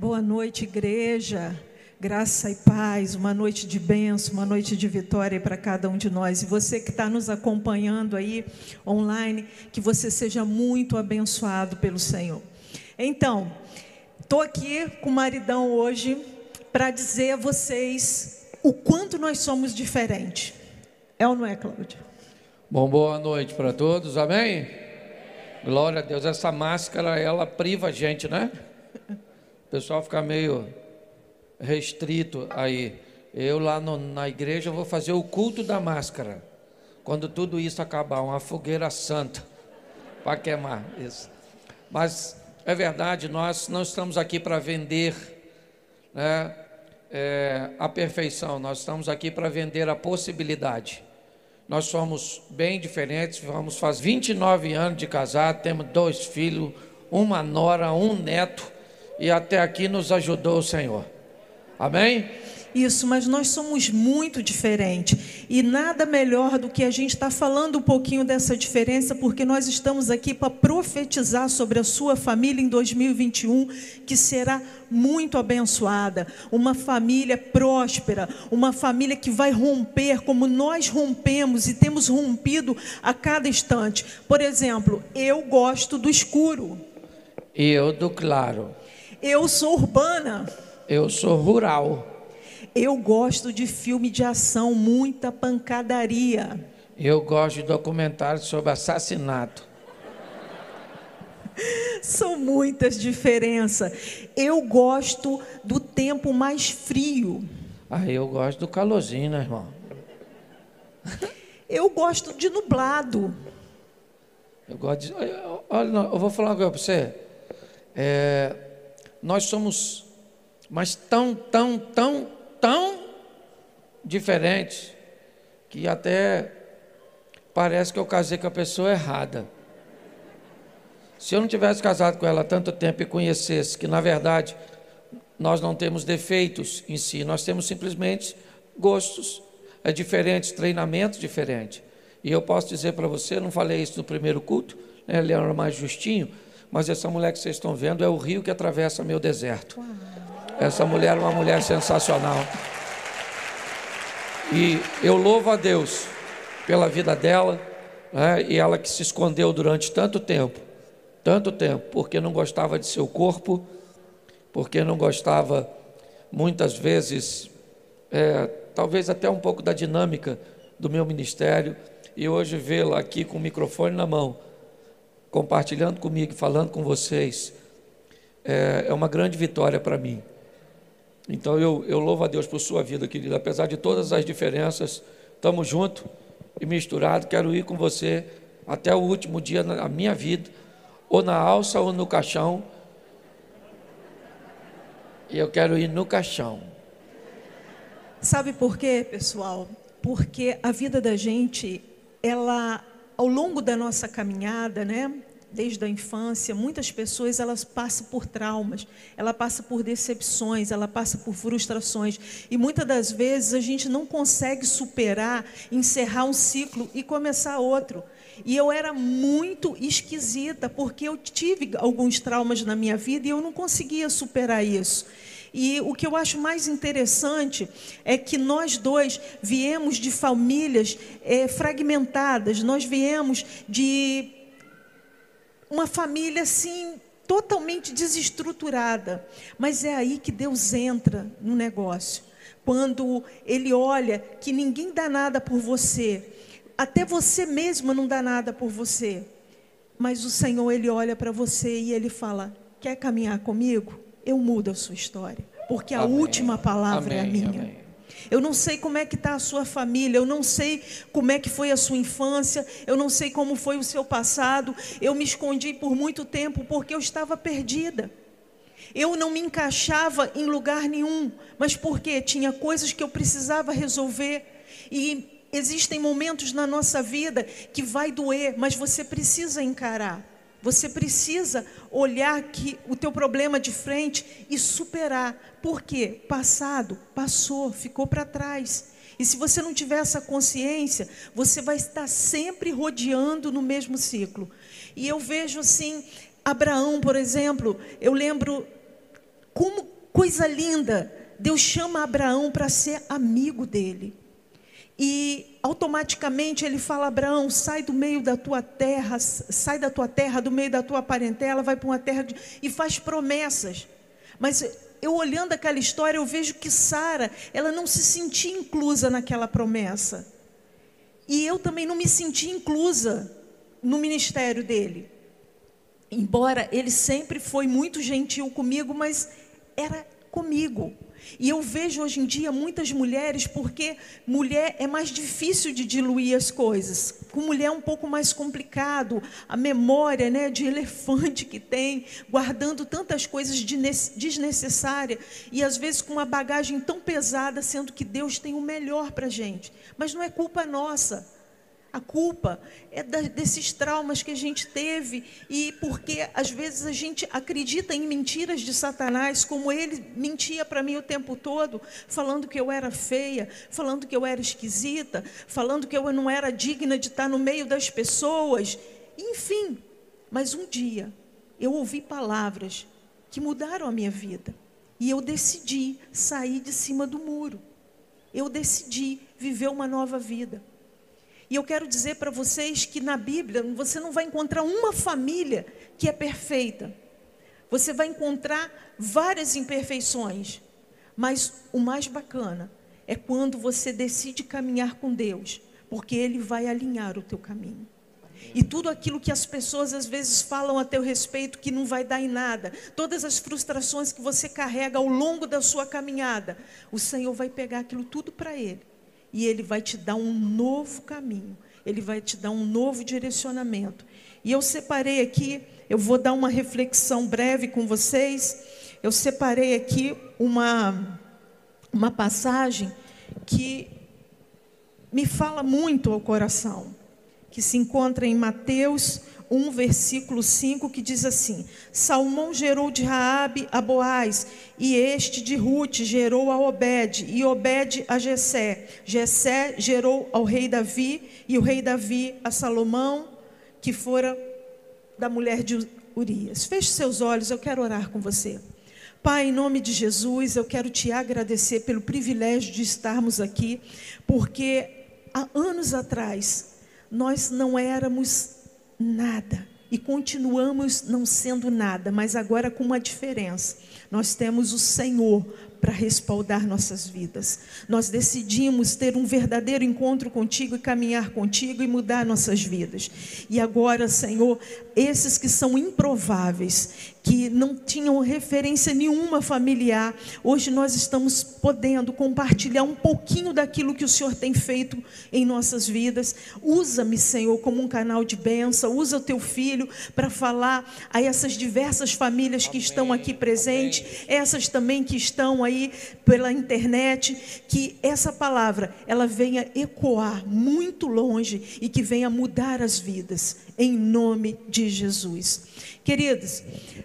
Boa noite, igreja. Graça e paz, uma noite de bênção, uma noite de vitória para cada um de nós. E você que está nos acompanhando aí online, que você seja muito abençoado pelo Senhor. Então, estou aqui com o maridão hoje para dizer a vocês o quanto nós somos diferentes. É ou não é, Cláudio? Bom, boa noite para todos, amém? Glória a Deus. Essa máscara, ela priva a gente, né? O pessoal fica meio restrito aí. Eu lá no, na igreja vou fazer o culto da máscara. Quando tudo isso acabar, uma fogueira santa para queimar isso. Mas é verdade, nós não estamos aqui para vender né, é, a perfeição, nós estamos aqui para vender a possibilidade. Nós somos bem diferentes, vamos faz 29 anos de casado, temos dois filhos, uma nora, um neto, e até aqui nos ajudou o Senhor. Amém? Isso, mas nós somos muito diferentes. E nada melhor do que a gente estar tá falando um pouquinho dessa diferença, porque nós estamos aqui para profetizar sobre a sua família em 2021, que será muito abençoada. Uma família próspera, uma família que vai romper como nós rompemos e temos rompido a cada instante. Por exemplo, eu gosto do escuro. Eu do claro. Eu sou urbana. Eu sou rural. Eu gosto de filme de ação, muita pancadaria. Eu gosto de documentários sobre assassinato. São muitas diferenças. Eu gosto do tempo mais frio. Ah, eu gosto do calorzinho, né, irmão? Eu gosto de nublado. Eu gosto de. Olha, eu vou falar uma coisa para você. É, nós somos mas tão, tão, tão, tão diferentes que até parece que eu casei com a pessoa errada. Se eu não tivesse casado com ela há tanto tempo e conhecesse que, na verdade, nós não temos defeitos em si, nós temos simplesmente gostos é diferentes, treinamentos diferentes. E eu posso dizer para você, não falei isso no primeiro culto, né, era mais justinho, mas essa mulher que vocês estão vendo é o rio que atravessa meu deserto. Essa mulher é uma mulher sensacional. E eu louvo a Deus pela vida dela, né, e ela que se escondeu durante tanto tempo, tanto tempo, porque não gostava de seu corpo, porque não gostava, muitas vezes, é, talvez até um pouco da dinâmica do meu ministério, e hoje vê-la aqui com o microfone na mão, compartilhando comigo, falando com vocês, é, é uma grande vitória para mim. Então eu, eu louvo a Deus por sua vida, querida. Apesar de todas as diferenças, estamos juntos e misturados. Quero ir com você até o último dia da minha vida, ou na alça ou no caixão. E eu quero ir no caixão. Sabe por quê, pessoal? Porque a vida da gente, ela, ao longo da nossa caminhada, né? desde a infância, muitas pessoas elas passam por traumas, ela passa por decepções, ela passa por frustrações e muitas das vezes a gente não consegue superar, encerrar um ciclo e começar outro. E eu era muito esquisita porque eu tive alguns traumas na minha vida e eu não conseguia superar isso. E o que eu acho mais interessante é que nós dois viemos de famílias é, fragmentadas, nós viemos de uma família assim totalmente desestruturada. Mas é aí que Deus entra no negócio. Quando ele olha que ninguém dá nada por você, até você mesma não dá nada por você. Mas o Senhor ele olha para você e ele fala: "Quer caminhar comigo? Eu mudo a sua história, porque a amém. última palavra amém, é a minha." Amém. Eu não sei como é que está a sua família, eu não sei como é que foi a sua infância, eu não sei como foi o seu passado. Eu me escondi por muito tempo porque eu estava perdida. Eu não me encaixava em lugar nenhum, mas porque tinha coisas que eu precisava resolver. E existem momentos na nossa vida que vai doer, mas você precisa encarar. Você precisa olhar que o teu problema de frente e superar. Por quê? Passado, passou, ficou para trás. E se você não tiver essa consciência, você vai estar sempre rodeando no mesmo ciclo. E eu vejo assim, Abraão, por exemplo, eu lembro como coisa linda, Deus chama Abraão para ser amigo dele. E automaticamente ele fala: Abraão, sai do meio da tua terra, sai da tua terra, do meio da tua parentela, vai para uma terra de... e faz promessas. Mas eu olhando aquela história, eu vejo que Sara, ela não se sentia inclusa naquela promessa. E eu também não me senti inclusa no ministério dele. Embora ele sempre foi muito gentil comigo, mas era comigo. E eu vejo hoje em dia muitas mulheres, porque mulher é mais difícil de diluir as coisas. Com mulher é um pouco mais complicado. A memória né, de elefante que tem, guardando tantas coisas desnecessárias. E às vezes com uma bagagem tão pesada, sendo que Deus tem o melhor para a gente. Mas não é culpa nossa. A culpa é da, desses traumas que a gente teve e porque às vezes a gente acredita em mentiras de Satanás, como ele mentia para mim o tempo todo, falando que eu era feia, falando que eu era esquisita, falando que eu não era digna de estar no meio das pessoas, enfim. Mas um dia eu ouvi palavras que mudaram a minha vida e eu decidi sair de cima do muro. Eu decidi viver uma nova vida. E eu quero dizer para vocês que na Bíblia você não vai encontrar uma família que é perfeita. Você vai encontrar várias imperfeições. Mas o mais bacana é quando você decide caminhar com Deus, porque Ele vai alinhar o teu caminho. E tudo aquilo que as pessoas às vezes falam a teu respeito que não vai dar em nada, todas as frustrações que você carrega ao longo da sua caminhada, o Senhor vai pegar aquilo tudo para Ele e Ele vai te dar um novo caminho, Ele vai te dar um novo direcionamento. E eu separei aqui, eu vou dar uma reflexão breve com vocês. Eu separei aqui uma, uma passagem que me fala muito ao coração, que se encontra em Mateus 1, versículo 5, que diz assim: Salmão gerou de Raabe a Boaz, e este de Ruth gerou a Obed, e Obed a Jessé. Jessé gerou ao rei Davi, e o rei Davi a Salomão, que fora da mulher de Urias. Feche seus olhos, eu quero orar com você. Pai, em nome de Jesus, eu quero te agradecer pelo privilégio de estarmos aqui, porque há anos atrás nós não éramos nada. E continuamos não sendo nada, mas agora com uma diferença. Nós temos o Senhor para respaldar nossas vidas. Nós decidimos ter um verdadeiro encontro contigo e caminhar contigo e mudar nossas vidas. E agora, Senhor, esses que são improváveis, que não tinham referência nenhuma familiar, hoje nós estamos podendo compartilhar um pouquinho daquilo que o Senhor tem feito em nossas vidas. Usa-me, Senhor, como um canal de bênção, usa o teu filho para falar a essas diversas famílias que estão aqui presentes, essas também que estão aí pela internet, que essa palavra ela venha ecoar muito longe e que venha mudar as vidas, em nome de Jesus. Queridos,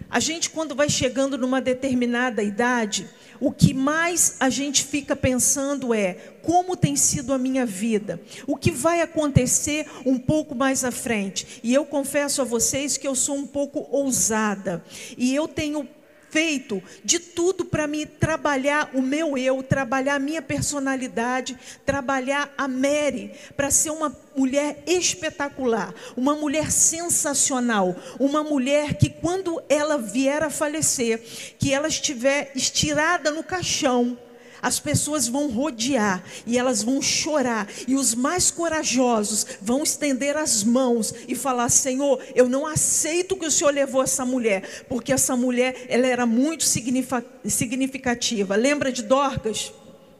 a gente quando vai chegando numa determinada idade, o que mais a gente fica pensando é como tem sido a minha vida, o que vai acontecer um pouco mais à frente. E eu confesso a vocês que eu sou um pouco ousada e eu tenho feito de tudo para me trabalhar o meu eu, trabalhar a minha personalidade, trabalhar a Mary, para ser uma mulher espetacular, uma mulher sensacional, uma mulher que quando ela vier a falecer, que ela estiver estirada no caixão, as pessoas vão rodear e elas vão chorar, e os mais corajosos vão estender as mãos e falar: Senhor, eu não aceito que o Senhor levou essa mulher, porque essa mulher ela era muito significativa. Lembra de Dorcas?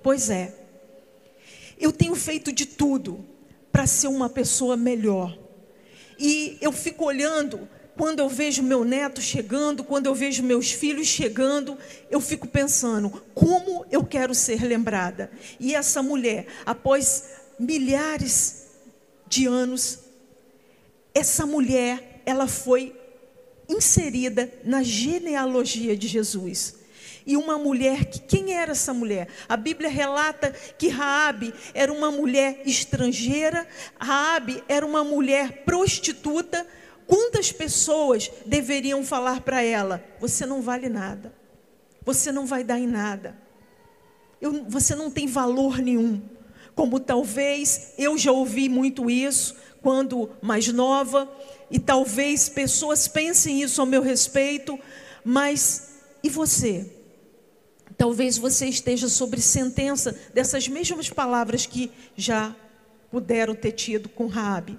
Pois é. Eu tenho feito de tudo para ser uma pessoa melhor. E eu fico olhando quando eu vejo meu neto chegando, quando eu vejo meus filhos chegando, eu fico pensando, como eu quero ser lembrada? E essa mulher, após milhares de anos, essa mulher, ela foi inserida na genealogia de Jesus. E uma mulher que quem era essa mulher? A Bíblia relata que Raabe era uma mulher estrangeira, Raabe era uma mulher prostituta, Quantas pessoas deveriam falar para ela: você não vale nada? você não vai dar em nada. Eu, você não tem valor nenhum. Como talvez eu já ouvi muito isso quando mais nova, e talvez pessoas pensem isso ao meu respeito, mas e você? Talvez você esteja sobre sentença dessas mesmas palavras que já puderam ter tido com Raabe.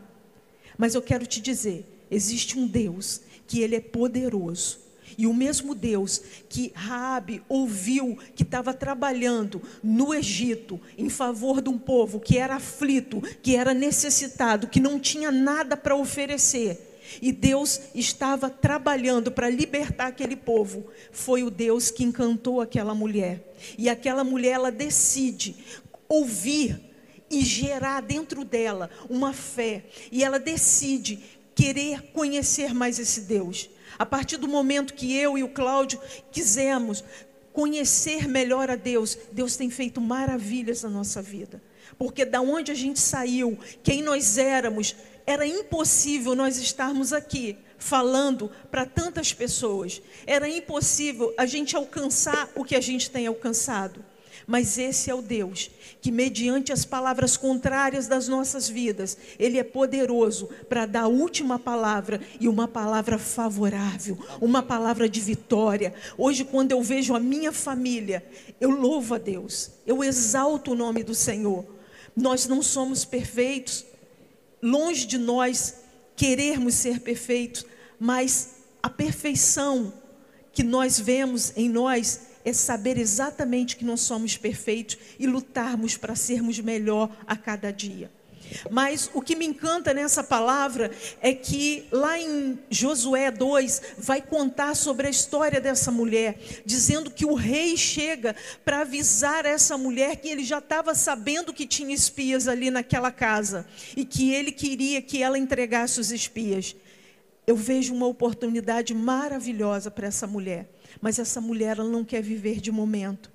Mas eu quero te dizer, existe um Deus que ele é poderoso. E o mesmo Deus que Raabe ouviu que estava trabalhando no Egito em favor de um povo que era aflito, que era necessitado, que não tinha nada para oferecer, e Deus estava trabalhando para libertar aquele povo. Foi o Deus que encantou aquela mulher. E aquela mulher ela decide ouvir e gerar dentro dela uma fé. E ela decide querer conhecer mais esse Deus. A partir do momento que eu e o Cláudio quisemos conhecer melhor a Deus, Deus tem feito maravilhas na nossa vida. Porque da onde a gente saiu, quem nós éramos, era impossível nós estarmos aqui falando para tantas pessoas. Era impossível a gente alcançar o que a gente tem alcançado. Mas esse é o Deus que, mediante as palavras contrárias das nossas vidas, Ele é poderoso para dar a última palavra e uma palavra favorável, uma palavra de vitória. Hoje, quando eu vejo a minha família, eu louvo a Deus, eu exalto o nome do Senhor. Nós não somos perfeitos, longe de nós querermos ser perfeitos, mas a perfeição que nós vemos em nós é saber exatamente que nós somos perfeitos e lutarmos para sermos melhor a cada dia. Mas o que me encanta nessa palavra é que lá em Josué 2 vai contar sobre a história dessa mulher, dizendo que o rei chega para avisar essa mulher que ele já estava sabendo que tinha espias ali naquela casa e que ele queria que ela entregasse os espias. Eu vejo uma oportunidade maravilhosa para essa mulher. Mas essa mulher ela não quer viver de momento.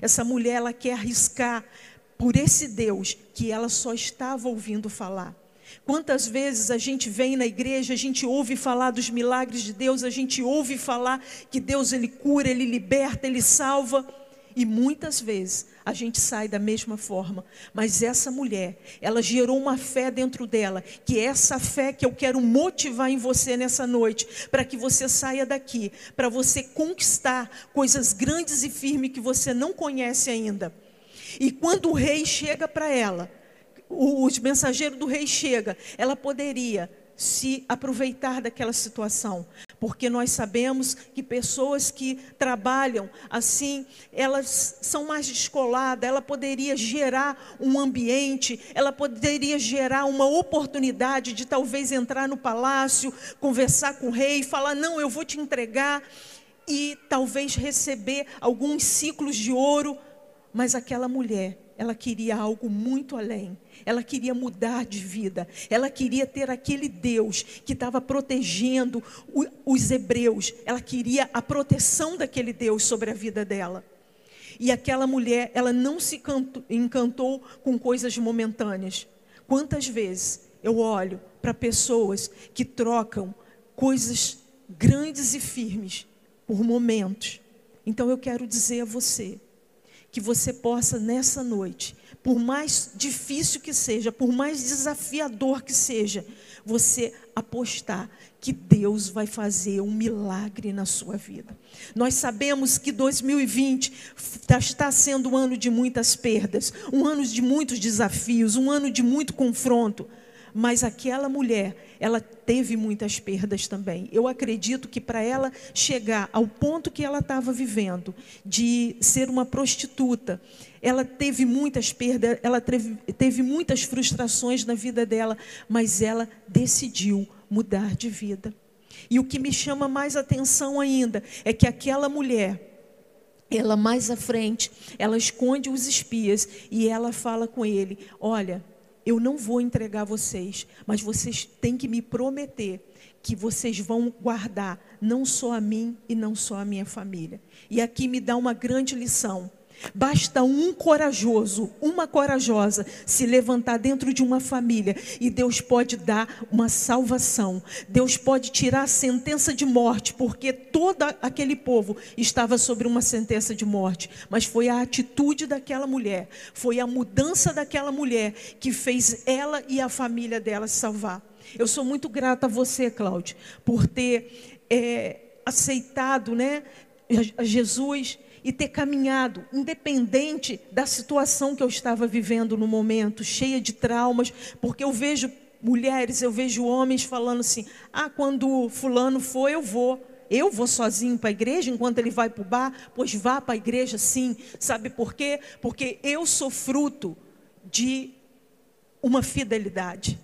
Essa mulher ela quer arriscar por esse Deus que ela só estava ouvindo falar. Quantas vezes a gente vem na igreja, a gente ouve falar dos milagres de Deus, a gente ouve falar que Deus ele cura, ele liberta, ele salva, e muitas vezes a gente sai da mesma forma. Mas essa mulher, ela gerou uma fé dentro dela, que é essa fé que eu quero motivar em você nessa noite, para que você saia daqui, para você conquistar coisas grandes e firmes que você não conhece ainda. E quando o rei chega para ela, o, o mensageiro do rei chega, ela poderia se aproveitar daquela situação, porque nós sabemos que pessoas que trabalham assim, elas são mais descoladas, ela poderia gerar um ambiente, ela poderia gerar uma oportunidade de talvez entrar no palácio, conversar com o rei, falar: "Não, eu vou te entregar" e talvez receber alguns ciclos de ouro, mas aquela mulher ela queria algo muito além. Ela queria mudar de vida. Ela queria ter aquele Deus que estava protegendo os hebreus. Ela queria a proteção daquele Deus sobre a vida dela. E aquela mulher, ela não se encantou com coisas momentâneas. Quantas vezes eu olho para pessoas que trocam coisas grandes e firmes por momentos. Então eu quero dizer a você, que você possa nessa noite, por mais difícil que seja, por mais desafiador que seja, você apostar que Deus vai fazer um milagre na sua vida. Nós sabemos que 2020 tá, está sendo um ano de muitas perdas, um ano de muitos desafios, um ano de muito confronto. Mas aquela mulher, ela teve muitas perdas também. Eu acredito que para ela chegar ao ponto que ela estava vivendo, de ser uma prostituta, ela teve muitas perdas, ela teve, teve muitas frustrações na vida dela, mas ela decidiu mudar de vida. E o que me chama mais atenção ainda é que aquela mulher, ela mais à frente, ela esconde os espias e ela fala com ele: Olha, eu não vou entregar vocês, mas vocês têm que me prometer que vocês vão guardar não só a mim e não só a minha família. E aqui me dá uma grande lição. Basta um corajoso, uma corajosa se levantar dentro de uma família e Deus pode dar uma salvação. Deus pode tirar a sentença de morte, porque todo aquele povo estava sobre uma sentença de morte. Mas foi a atitude daquela mulher, foi a mudança daquela mulher que fez ela e a família dela se salvar. Eu sou muito grata a você, Cláudio, por ter é, aceitado né, Jesus e ter caminhado, independente da situação que eu estava vivendo no momento, cheia de traumas, porque eu vejo mulheres, eu vejo homens falando assim: ah, quando Fulano for, eu vou. Eu vou sozinho para a igreja enquanto ele vai para o bar? Pois vá para a igreja sim. Sabe por quê? Porque eu sou fruto de uma fidelidade.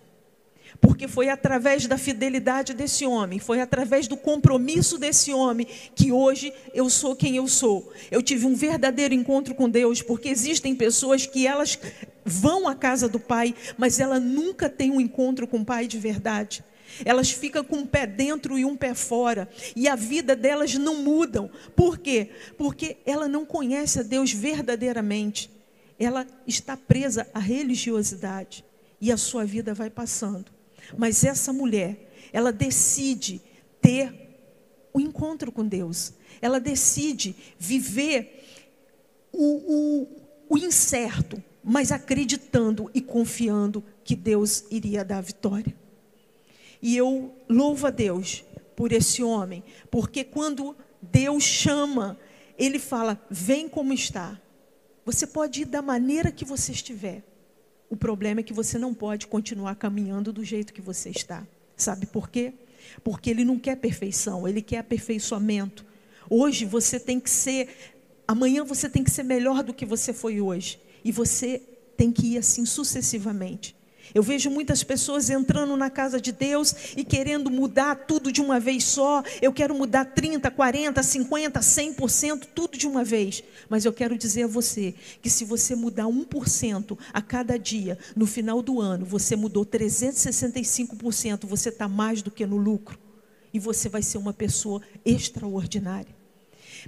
Porque foi através da fidelidade desse homem, foi através do compromisso desse homem que hoje eu sou quem eu sou. Eu tive um verdadeiro encontro com Deus, porque existem pessoas que elas vão à casa do Pai, mas ela nunca tem um encontro com o Pai de verdade. Elas ficam com um pé dentro e um pé fora, e a vida delas não mudam. Por quê? Porque ela não conhece a Deus verdadeiramente. Ela está presa à religiosidade e a sua vida vai passando. Mas essa mulher, ela decide ter o um encontro com Deus. Ela decide viver o, o, o incerto, mas acreditando e confiando que Deus iria dar a vitória. E eu louvo a Deus por esse homem, porque quando Deus chama, ele fala: vem como está. Você pode ir da maneira que você estiver. O problema é que você não pode continuar caminhando do jeito que você está. Sabe por quê? Porque ele não quer perfeição, ele quer aperfeiçoamento. Hoje você tem que ser, amanhã você tem que ser melhor do que você foi hoje. E você tem que ir assim sucessivamente. Eu vejo muitas pessoas entrando na casa de Deus e querendo mudar tudo de uma vez só. Eu quero mudar 30, 40, 50, 100%, tudo de uma vez. Mas eu quero dizer a você que se você mudar 1% a cada dia, no final do ano, você mudou 365%, você está mais do que no lucro. E você vai ser uma pessoa extraordinária.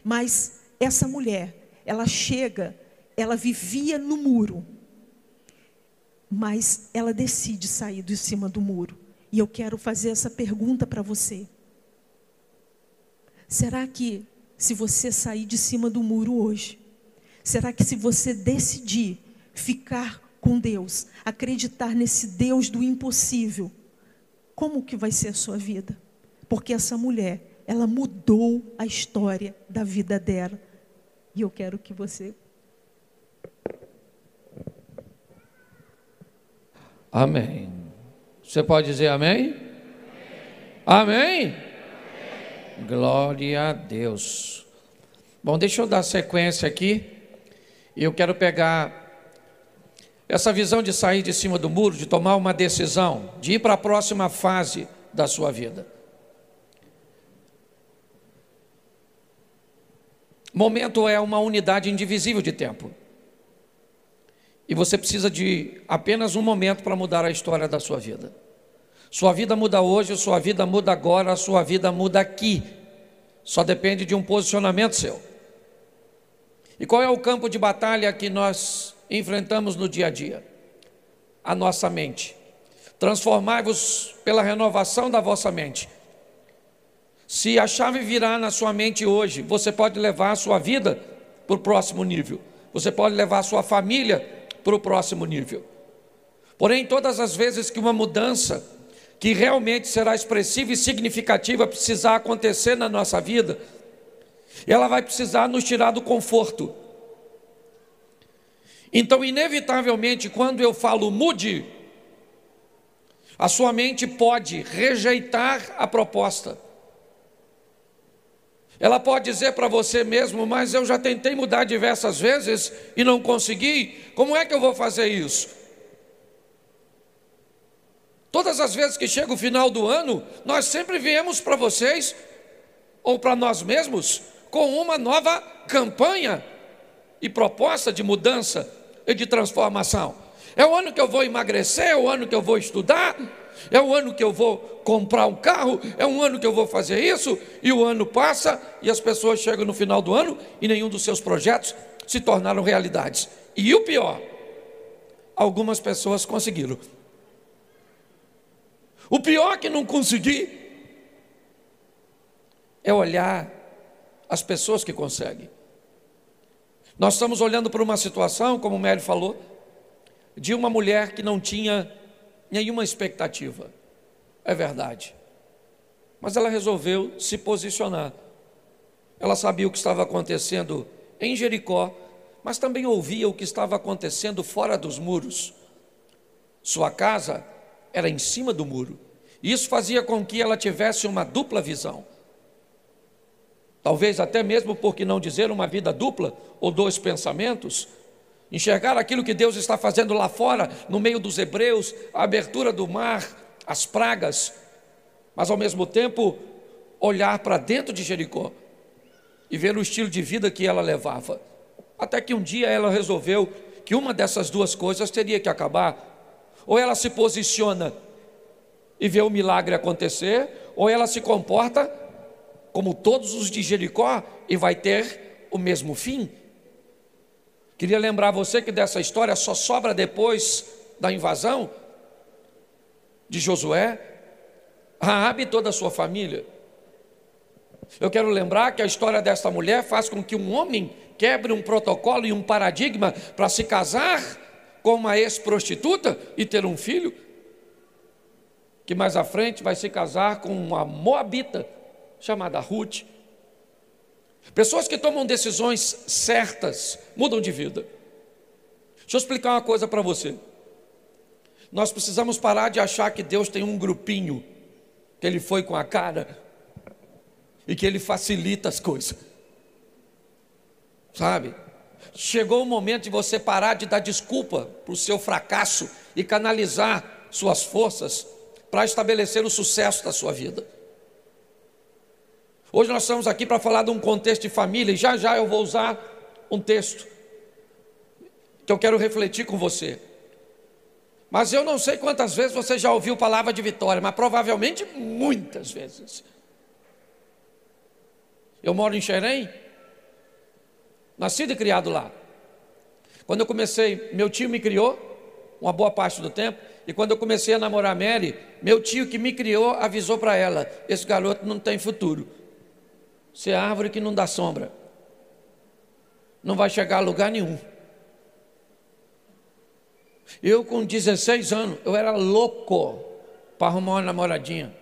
Mas essa mulher, ela chega, ela vivia no muro mas ela decide sair de cima do muro. E eu quero fazer essa pergunta para você. Será que se você sair de cima do muro hoje, será que se você decidir ficar com Deus, acreditar nesse Deus do impossível, como que vai ser a sua vida? Porque essa mulher, ela mudou a história da vida dela. E eu quero que você Amém. Você pode dizer amém? Amém? amém? Glória a Deus. Bom, deixa eu dar sequência aqui. Eu quero pegar essa visão de sair de cima do muro, de tomar uma decisão, de ir para a próxima fase da sua vida. Momento é uma unidade indivisível de tempo. E você precisa de apenas um momento para mudar a história da sua vida. Sua vida muda hoje, sua vida muda agora, sua vida muda aqui. Só depende de um posicionamento seu. E qual é o campo de batalha que nós enfrentamos no dia a dia? A nossa mente. Transformai-vos pela renovação da vossa mente. Se a chave virar na sua mente hoje, você pode levar a sua vida para o próximo nível. Você pode levar a sua família para o próximo nível. Porém, todas as vezes que uma mudança que realmente será expressiva e significativa precisar acontecer na nossa vida, ela vai precisar nos tirar do conforto. Então, inevitavelmente, quando eu falo mude, a sua mente pode rejeitar a proposta. Ela pode dizer para você mesmo, mas eu já tentei mudar diversas vezes e não consegui, como é que eu vou fazer isso? Todas as vezes que chega o final do ano, nós sempre viemos para vocês, ou para nós mesmos, com uma nova campanha e proposta de mudança e de transformação. É o ano que eu vou emagrecer, é o ano que eu vou estudar, é o ano que eu vou comprar um carro, é um ano que eu vou fazer isso, e o ano passa e as pessoas chegam no final do ano e nenhum dos seus projetos se tornaram realidades. E o pior, algumas pessoas conseguiram. O pior que não consegui é olhar as pessoas que conseguem. Nós estamos olhando para uma situação, como o Mary falou, de uma mulher que não tinha nenhuma expectativa. É verdade. Mas ela resolveu se posicionar. Ela sabia o que estava acontecendo em Jericó, mas também ouvia o que estava acontecendo fora dos muros. Sua casa era em cima do muro. Isso fazia com que ela tivesse uma dupla visão. Talvez até mesmo por que não dizer uma vida dupla ou dois pensamentos, enxergar aquilo que Deus está fazendo lá fora, no meio dos hebreus, a abertura do mar, as pragas, mas ao mesmo tempo olhar para dentro de Jericó e ver o estilo de vida que ela levava. Até que um dia ela resolveu que uma dessas duas coisas teria que acabar. Ou ela se posiciona e vê o milagre acontecer, ou ela se comporta como todos os de Jericó e vai ter o mesmo fim. Queria lembrar você que dessa história só sobra depois da invasão de Josué, Raabe e toda a sua família. Eu quero lembrar que a história desta mulher faz com que um homem quebre um protocolo e um paradigma para se casar com uma ex-prostituta e ter um filho, que mais à frente vai se casar com uma moabita chamada Ruth. Pessoas que tomam decisões certas mudam de vida. Deixa eu explicar uma coisa para você. Nós precisamos parar de achar que Deus tem um grupinho, que Ele foi com a cara e que Ele facilita as coisas. Sabe? Chegou o momento de você parar de dar desculpa para o seu fracasso e canalizar suas forças para estabelecer o sucesso da sua vida. Hoje nós estamos aqui para falar de um contexto de família, e já já eu vou usar um texto que eu quero refletir com você. Mas eu não sei quantas vezes você já ouviu palavra de vitória, mas provavelmente muitas vezes. Eu moro em Xerém, nascido e criado lá. Quando eu comecei, meu tio me criou, uma boa parte do tempo, e quando eu comecei a namorar a Mary, meu tio que me criou avisou para ela: esse garoto não tem futuro. Você é árvore que não dá sombra. Não vai chegar a lugar nenhum. Eu, com 16 anos, eu era louco para arrumar uma namoradinha.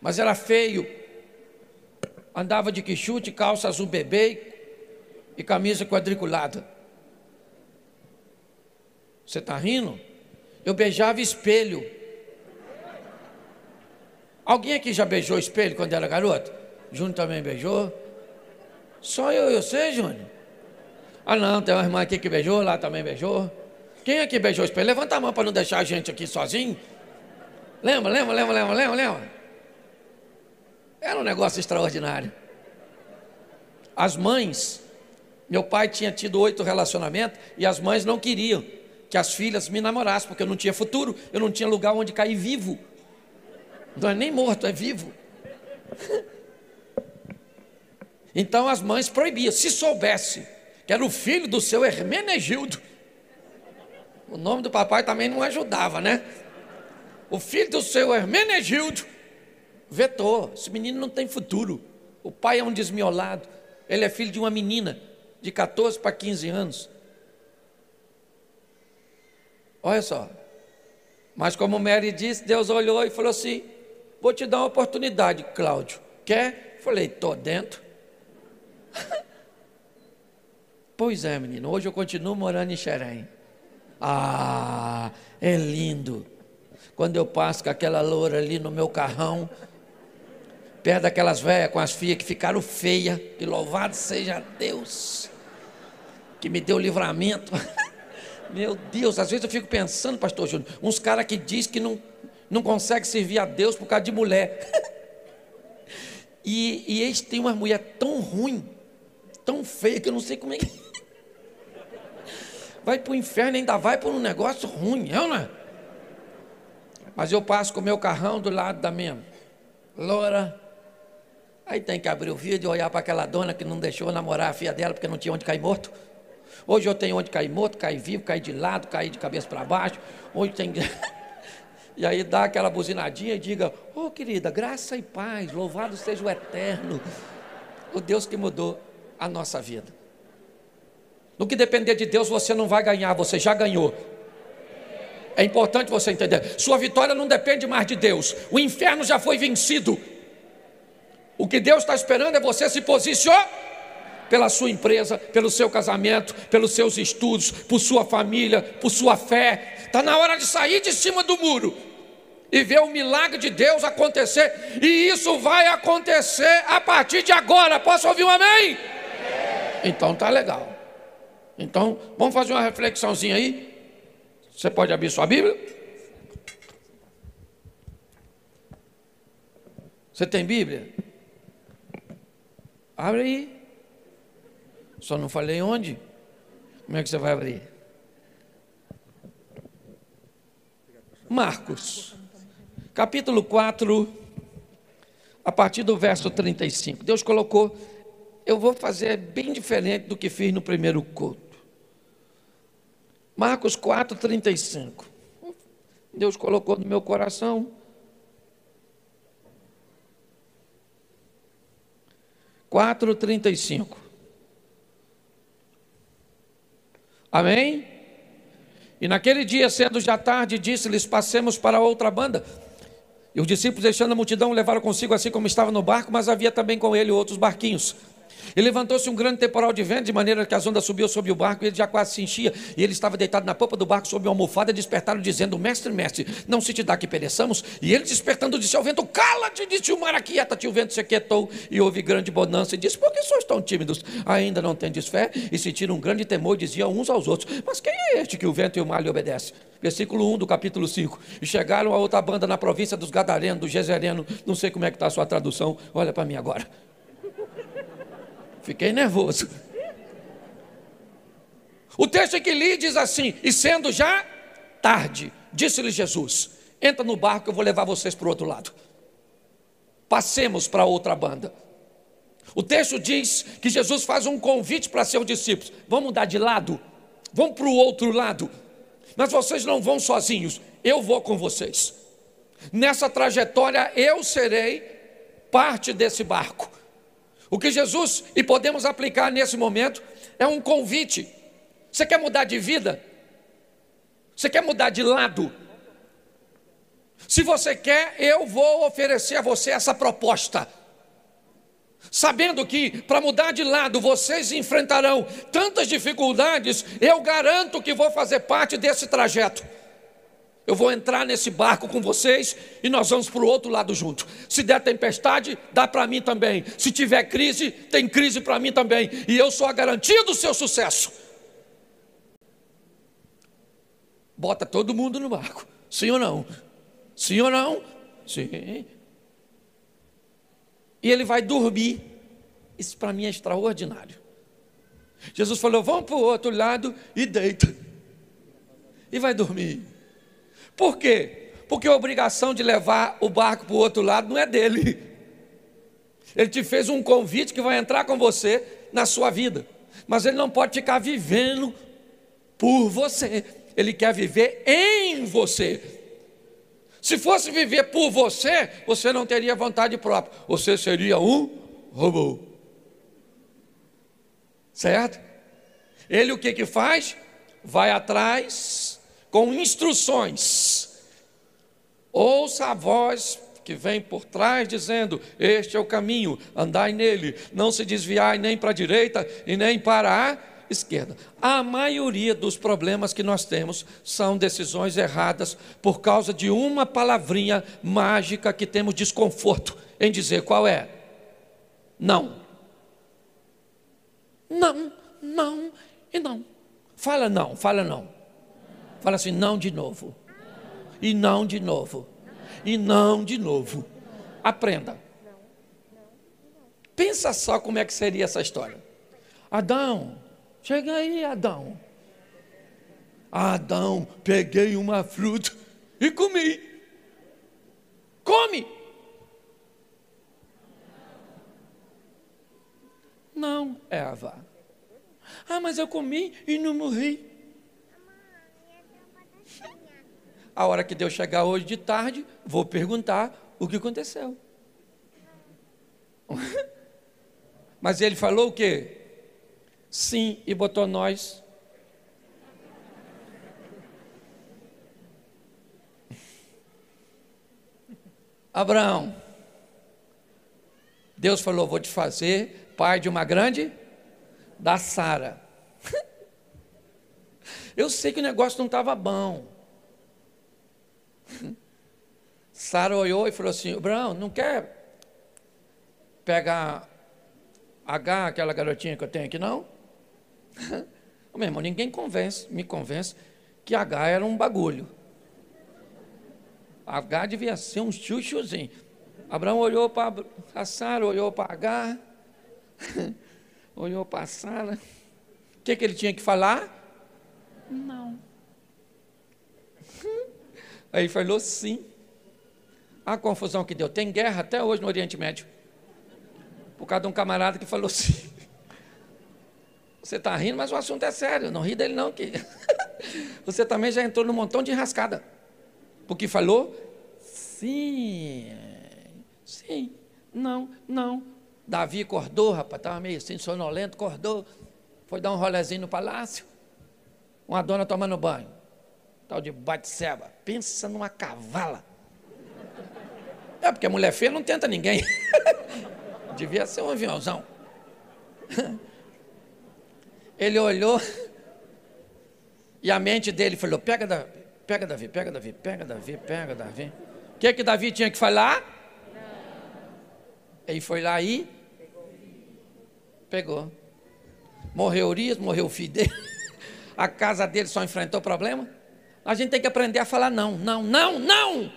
Mas era feio. Andava de quichute, calça azul bebê e camisa quadriculada. Você está rindo? Eu beijava espelho. Alguém aqui já beijou espelho quando era garoto? Júnior também beijou. Só eu e você, Júnior? Ah, não, tem uma irmã aqui que beijou, lá também beijou. Quem aqui beijou o espelho? Levanta a mão para não deixar a gente aqui sozinho. Lembra, lembra, lembra, lembra, lembra, lembra? Era um negócio extraordinário. As mães, meu pai tinha tido oito relacionamentos e as mães não queriam que as filhas me namorassem, porque eu não tinha futuro, eu não tinha lugar onde cair vivo. Não é nem morto, é vivo. Então as mães proibiam. Se soubesse que era o filho do seu Hermenegildo, o nome do papai também não ajudava, né? O filho do seu Hermenegildo vetou. Esse menino não tem futuro. O pai é um desmiolado. Ele é filho de uma menina de 14 para 15 anos. Olha só. Mas como Mary disse, Deus olhou e falou assim: Vou te dar uma oportunidade, Cláudio. Quer? Falei, estou dentro. pois é, menino, hoje eu continuo morando em Xerém. Ah, é lindo. Quando eu passo com aquela loura ali no meu carrão, perto daquelas velhas com as filhas que ficaram feias, que louvado seja Deus, que me deu livramento. Meu Deus, às vezes eu fico pensando, pastor Júnior, uns caras que diz que não, não consegue servir a Deus por causa de mulher. e, e eles têm uma mulher tão ruim, tão feia que eu não sei como é que. Vai para o inferno e ainda vai por um negócio ruim, é ou não é? Mas eu passo com o meu carrão do lado da minha loura, Aí tem que abrir o vídeo e olhar para aquela dona que não deixou namorar a filha dela porque não tinha onde cair morto. Hoje eu tenho onde cair morto, cair vivo, cair de lado, cair de cabeça para baixo. Hoje tem. e aí dá aquela buzinadinha e diga: Ô oh, querida, graça e paz, louvado seja o eterno, o Deus que mudou a nossa vida. No que depender de Deus, você não vai ganhar, você já ganhou. É importante você entender. Sua vitória não depende mais de Deus. O inferno já foi vencido. O que Deus está esperando é você se posicionar pela sua empresa, pelo seu casamento, pelos seus estudos, por sua família, por sua fé. Está na hora de sair de cima do muro e ver o milagre de Deus acontecer. E isso vai acontecer a partir de agora. Posso ouvir um amém? Então tá legal. Então, vamos fazer uma reflexãozinha aí. Você pode abrir sua Bíblia? Você tem Bíblia? Abre aí. Só não falei onde. Como é que você vai abrir? Marcos, capítulo 4, a partir do verso 35. Deus colocou, eu vou fazer bem diferente do que fiz no primeiro culto. Marcos 4, 35. Deus colocou no meu coração. Quatro trinta e cinco. Amém? E naquele dia, sendo já tarde, disse-lhes: Passemos para outra banda. E os discípulos, deixando a multidão, levaram consigo assim como estava no barco, mas havia também com ele outros barquinhos. E levantou-se um grande temporal de vento, de maneira que as ondas subiam sobre o barco, e ele já quase se enchia. E ele estava deitado na popa do barco, sob uma almofada, e despertaram, dizendo: Mestre, mestre, não se te dá que pereçamos? E ele, despertando, disse ao vento: Cala-te, disse o mar, aquieta-te. O vento se aquietou, e houve grande bonança. E disse: Por que sois tão tímidos? Ainda não tendes fé? E sentiram um grande temor, e diziam uns aos outros: Mas quem é este que o vento e o mar lhe obedecem? Versículo 1 do capítulo 5. E chegaram a outra banda na província dos Gadarenos, do Gezereno. Não sei como é que está a sua tradução. Olha para mim agora. Fiquei nervoso. O texto que li diz assim: E sendo já tarde, disse-lhe Jesus: Entra no barco, eu vou levar vocês para o outro lado. Passemos para outra banda. O texto diz que Jesus faz um convite para seus discípulos: Vamos mudar de lado, vamos para o outro lado. Mas vocês não vão sozinhos, eu vou com vocês. Nessa trajetória eu serei parte desse barco. O que Jesus, e podemos aplicar nesse momento, é um convite. Você quer mudar de vida? Você quer mudar de lado? Se você quer, eu vou oferecer a você essa proposta. Sabendo que para mudar de lado vocês enfrentarão tantas dificuldades, eu garanto que vou fazer parte desse trajeto. Eu vou entrar nesse barco com vocês e nós vamos para o outro lado junto. Se der tempestade, dá para mim também. Se tiver crise, tem crise para mim também. E eu sou a garantia do seu sucesso. Bota todo mundo no barco. Sim ou não? Sim ou não? Sim. E ele vai dormir. Isso para mim é extraordinário. Jesus falou: vamos para o outro lado e deita. E vai dormir. Por quê? Porque a obrigação de levar o barco para o outro lado não é dele. Ele te fez um convite que vai entrar com você na sua vida. Mas ele não pode ficar vivendo por você. Ele quer viver em você. Se fosse viver por você, você não teria vontade própria. Você seria um robô. Certo? Ele o que que faz? Vai atrás com instruções. Ouça a voz que vem por trás dizendo: Este é o caminho, andai nele, não se desviai nem para a direita e nem para a esquerda. A maioria dos problemas que nós temos são decisões erradas por causa de uma palavrinha mágica que temos desconforto em dizer qual é. Não. Não, não e não. Fala não, fala não. Fala assim: não de novo. E não de novo. E não de novo. Aprenda. Pensa só como é que seria essa história. Adão, chega aí, Adão. Adão, peguei uma fruta e comi. Come. Não, Eva. Ah, mas eu comi e não morri. A hora que Deus chegar hoje de tarde, vou perguntar o que aconteceu. Mas ele falou o quê? Sim, e botou nós. Abraão, Deus falou: Vou te fazer pai de uma grande da Sara. Eu sei que o negócio não estava bom. Sara olhou e falou assim: Abraão, não quer pegar H, aquela garotinha que eu tenho aqui, não? Meu irmão, ninguém convence, me convence que H era um bagulho. H devia ser um chuchuzinho. Abraão olhou para a Sara, olhou para H, olhou para a Sara. O que, que ele tinha que falar? Não. Aí falou sim. A confusão que deu. Tem guerra até hoje no Oriente Médio. Por causa de um camarada que falou sim. Você está rindo, mas o assunto é sério. Não ri dele, não. Que... Você também já entrou num montão de rascada. Porque falou sim. Sim. Não, não. Davi acordou, rapaz, estava meio assim, sonolento, acordou. Foi dar um rolezinho no palácio. Uma dona tomando banho tal de Batseba. Pensa numa cavala. É, porque mulher feia não tenta ninguém. Devia ser um aviãozão. Ele olhou e a mente dele falou: pega Davi, pega Davi, pega Davi, pega Davi, pega Davi. O que, que Davi tinha que falar? Ele foi lá e pegou. Morreu Urias, morreu o filho dele. A casa dele só enfrentou problema. A gente tem que aprender a falar não, não, não, não.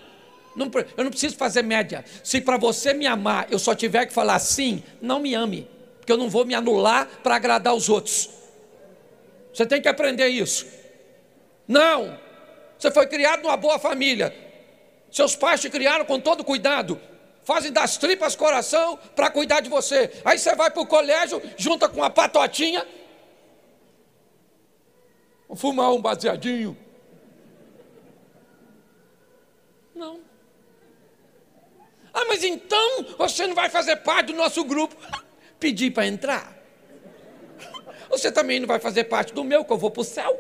não eu não preciso fazer média. Se para você me amar eu só tiver que falar sim, não me ame, porque eu não vou me anular para agradar os outros. Você tem que aprender isso. Não. Você foi criado numa boa família. Seus pais te criaram com todo cuidado. Fazem das tripas coração para cuidar de você. Aí você vai para o colégio, junta com uma patotinha. Vou fumar um baseadinho. Não. Ah, mas então você não vai fazer parte do nosso grupo. Pedir para entrar. Você também não vai fazer parte do meu, que eu vou para o céu.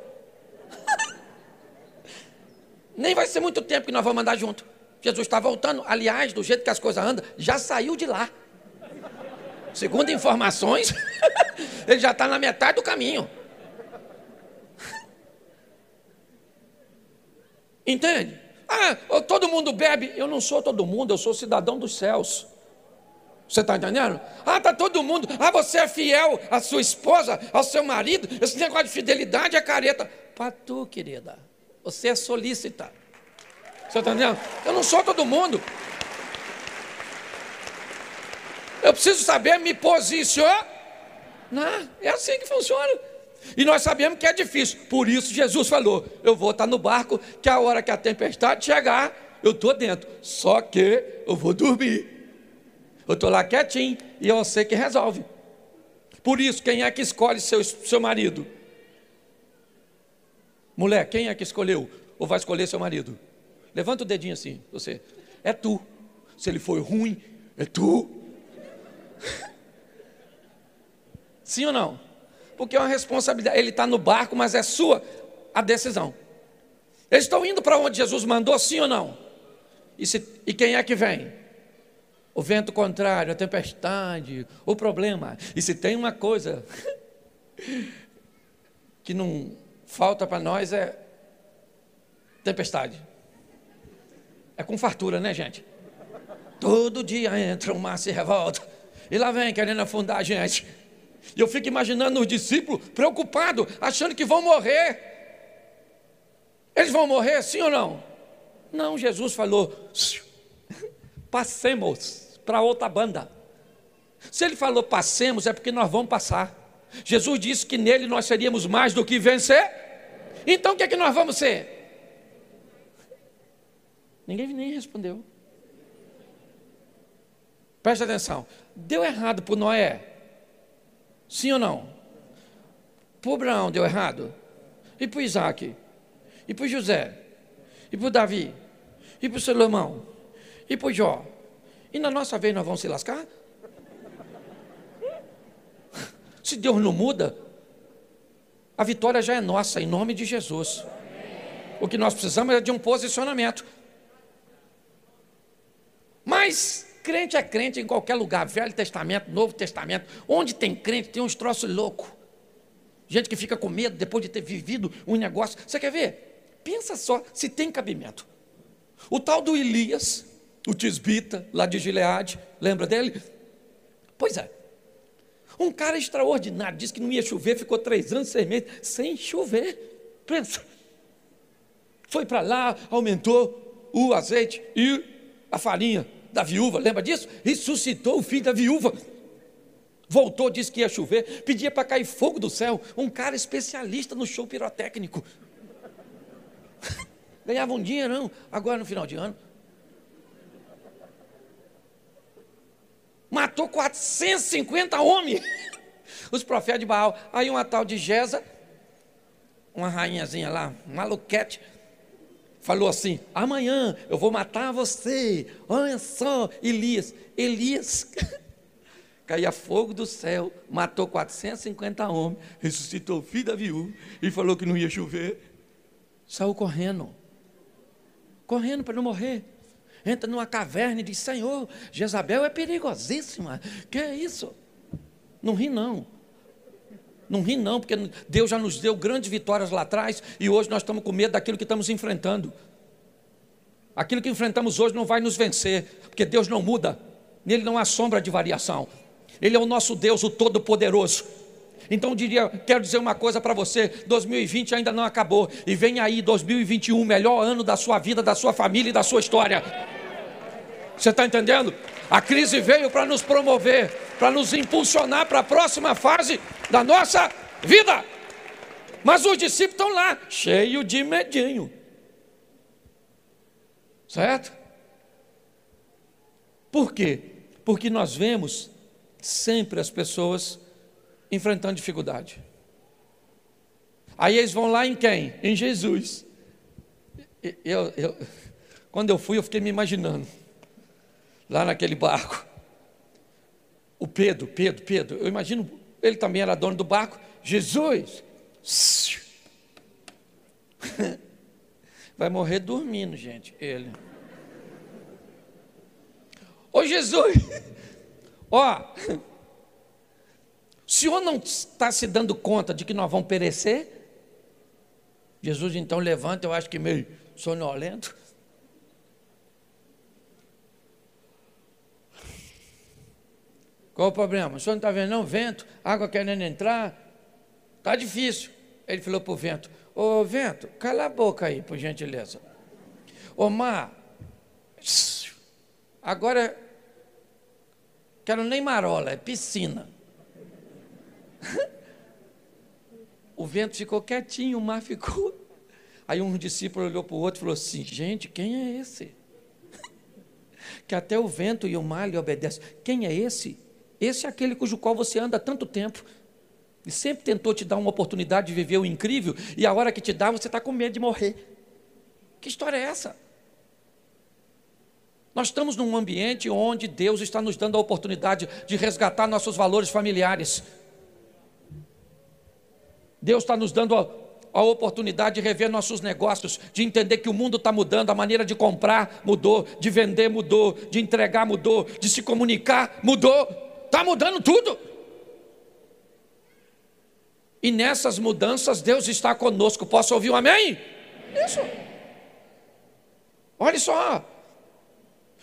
Nem vai ser muito tempo que nós vamos andar junto. Jesus está voltando. Aliás, do jeito que as coisas andam, já saiu de lá. Segundo informações, ele já está na metade do caminho. Entende? Ah, todo mundo bebe. Eu não sou todo mundo, eu sou cidadão dos céus. Você está entendendo? Ah, está todo mundo. Ah, você é fiel à sua esposa, ao seu marido. Esse negócio de fidelidade é careta. Para tu, querida. Você é solícita. Você está entendendo? Eu não sou todo mundo. Eu preciso saber me posicionar. É assim que funciona. E nós sabemos que é difícil. Por isso Jesus falou: Eu vou estar no barco, que a hora que a tempestade chegar, eu estou dentro. Só que eu vou dormir. Eu estou lá quietinho e eu sei que resolve. Por isso, quem é que escolhe seu, seu marido? Mulher, quem é que escolheu? Ou vai escolher seu marido? Levanta o dedinho assim, você. É tu. Se ele for ruim, é tu. Sim ou não? Porque é uma responsabilidade. Ele está no barco, mas é sua a decisão. Eles estão indo para onde Jesus mandou, sim ou não? E, se, e quem é que vem? O vento contrário, a tempestade, o problema. E se tem uma coisa que não falta para nós é tempestade. É com fartura, né, gente? Todo dia entra um mar se revolta. E lá vem querendo afundar a gente. E eu fico imaginando os discípulos preocupados, achando que vão morrer. Eles vão morrer, sim ou não? Não, Jesus falou: passemos para outra banda. Se ele falou passemos, é porque nós vamos passar. Jesus disse que nele nós seríamos mais do que vencer. Então o que é que nós vamos ser? Ninguém nem respondeu. Presta atenção. Deu errado para Noé. Sim ou não? Para Abraão deu errado. E para Isaac? E para José? E para Davi? E para Salomão? E para Jó? E na nossa vez nós vamos se lascar? Se Deus não muda, a vitória já é nossa, em nome de Jesus. O que nós precisamos é de um posicionamento. Mas crente é crente em qualquer lugar, Velho Testamento, Novo Testamento. Onde tem crente, tem uns troços loucos. Gente que fica com medo depois de ter vivido um negócio. Você quer ver? Pensa só se tem cabimento. O tal do Elias, o tisbita, lá de Gileade, lembra dele? Pois é, um cara extraordinário, disse que não ia chover, ficou três anos, seis meses, sem chover. Pensa. Foi para lá, aumentou o azeite e a farinha da viúva, lembra disso? Ressuscitou o filho da viúva. Voltou, disse que ia chover, pedia para cair fogo do céu. Um cara especialista no show pirotécnico. Ganhava um dinheirão, agora no final de ano. matou 450 homens, os profetas de Baal. Aí uma tal de Gesa, uma rainhazinha lá, maluquete, falou assim: amanhã eu vou matar você. Olha só, Elias. Elias caía fogo do céu, matou 450 homens, ressuscitou o filho da viúva e falou que não ia chover. Saiu correndo, correndo para não morrer entra numa caverna e diz: Senhor, Jezabel é perigosíssima. Que é isso? Não ri, não. Não ri, não, porque Deus já nos deu grandes vitórias lá atrás e hoje nós estamos com medo daquilo que estamos enfrentando. Aquilo que enfrentamos hoje não vai nos vencer, porque Deus não muda, nele não há sombra de variação. Ele é o nosso Deus, o Todo-Poderoso. Então eu diria, quero dizer uma coisa para você: 2020 ainda não acabou, e vem aí 2021, melhor ano da sua vida, da sua família e da sua história. Você está entendendo? A crise veio para nos promover, para nos impulsionar para a próxima fase da nossa vida. Mas os discípulos estão lá, cheios de medinho. Certo? Por quê? Porque nós vemos sempre as pessoas enfrentando dificuldade. Aí eles vão lá em quem? Em Jesus. Eu, eu, quando eu fui, eu fiquei me imaginando lá naquele barco. O Pedro, Pedro, Pedro, eu imagino, ele também era dono do barco. Jesus, vai morrer dormindo, gente, ele. Ô Jesus, ó, o senhor não está se dando conta de que nós vamos perecer? Jesus então levanta, eu acho que meio sonolento. Qual o problema? O senhor não está vendo não? Vento, água querendo entrar. Está difícil. Ele falou para o vento, ô vento, cala a boca aí, por gentileza. Ô mar, agora quero nem marola, é piscina. o vento ficou quietinho, o mar ficou. Aí um discípulo olhou para o outro e falou assim: gente, quem é esse? que até o vento e o mar lhe obedecem. Quem é esse? Esse é aquele cujo qual você anda há tanto tempo. E sempre tentou te dar uma oportunidade de viver o incrível, e a hora que te dá, você está com medo de morrer. Que história é essa? Nós estamos num ambiente onde Deus está nos dando a oportunidade de resgatar nossos valores familiares. Deus está nos dando a, a oportunidade de rever nossos negócios, de entender que o mundo está mudando, a maneira de comprar mudou, de vender mudou, de entregar mudou, de se comunicar mudou. Está mudando tudo. E nessas mudanças Deus está conosco. Posso ouvir um amém? Isso. Olha só.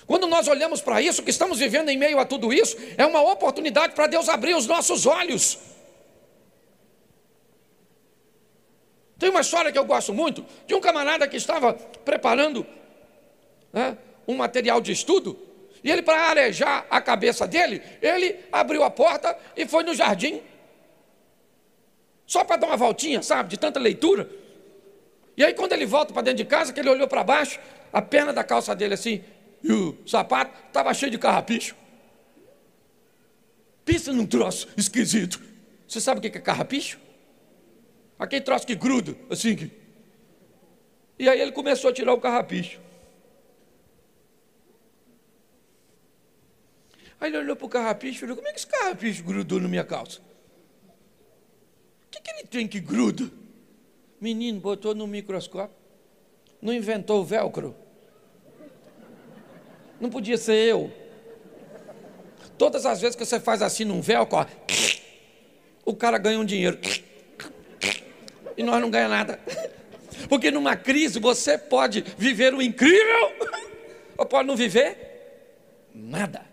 Quando nós olhamos para isso, que estamos vivendo em meio a tudo isso, é uma oportunidade para Deus abrir os nossos olhos. Tem uma história que eu gosto muito de um camarada que estava preparando né, um material de estudo e ele, para arejar a cabeça dele, ele abriu a porta e foi no jardim. Só para dar uma voltinha, sabe, de tanta leitura. E aí, quando ele volta para dentro de casa, que ele olhou para baixo, a perna da calça dele assim, e o sapato estava cheio de carrapicho. Pensa num troço esquisito. Você sabe o que é carrapicho? Aquele troço que gruda, assim. E aí ele começou a tirar o carrapicho. Aí ele olhou para o carrapicho e falou: Como é que esse carrapicho grudou na minha calça? O que, que ele tem que gruda? Menino, botou no microscópio. Não inventou o velcro. Não podia ser eu. Todas as vezes que você faz assim num velcro, ó, o cara ganha um dinheiro. E nós não ganhamos nada. Porque numa crise você pode viver o incrível ou pode não viver nada.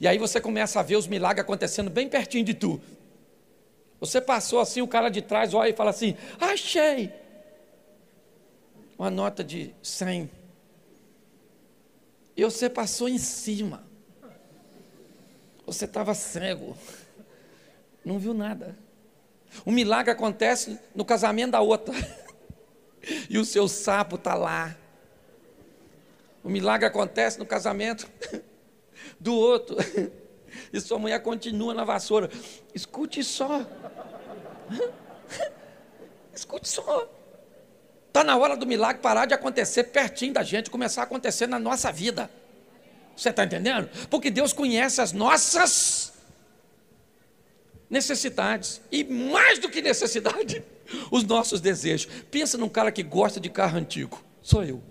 E aí você começa a ver os milagres acontecendo bem pertinho de tu. Você passou assim, o cara de trás olha e fala assim: Achei! Uma nota de 100. E você passou em cima. Você estava cego. Não viu nada. O milagre acontece no casamento da outra. E o seu sapo está lá. O milagre acontece no casamento do outro. E sua mulher continua na vassoura. Escute só. Escute só. Está na hora do milagre parar de acontecer pertinho da gente, começar a acontecer na nossa vida. Você está entendendo? Porque Deus conhece as nossas necessidades. E mais do que necessidade, os nossos desejos. Pensa num cara que gosta de carro antigo. Sou eu.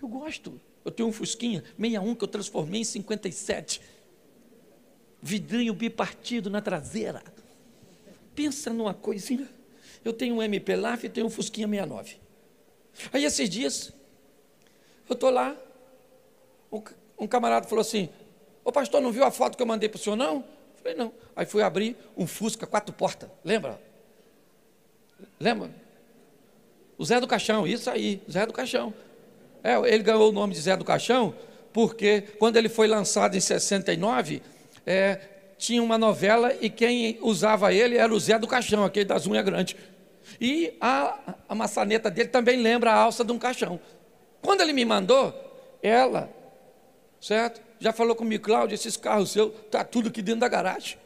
Eu gosto. Eu tenho um Fusquinha 61 que eu transformei em 57. Vidrinho bipartido na traseira. Pensa numa coisinha. Eu tenho um MP Laf e tenho um Fusquinha 69. Aí esses dias, eu estou lá, um, um, camarada falou assim, ô pastor, não viu a foto que eu mandei para o senhor, não? Eu falei, não. Aí fui abrir um Fusca, quatro portas, lembra? Lembra? O Zé do Caixão, isso aí, Zé do Caixão. É, ele ganhou o nome de Zé do Caixão, porque quando ele foi lançado em 69, é, tinha uma novela e quem usava ele era o Zé do Caixão, aquele das unhas grandes. E a, a maçaneta dele também lembra a alça de um caixão. Quando ele me mandou, ela, certo? Já falou comigo, Cláudio, esses carros seus, tá tudo aqui dentro da garagem.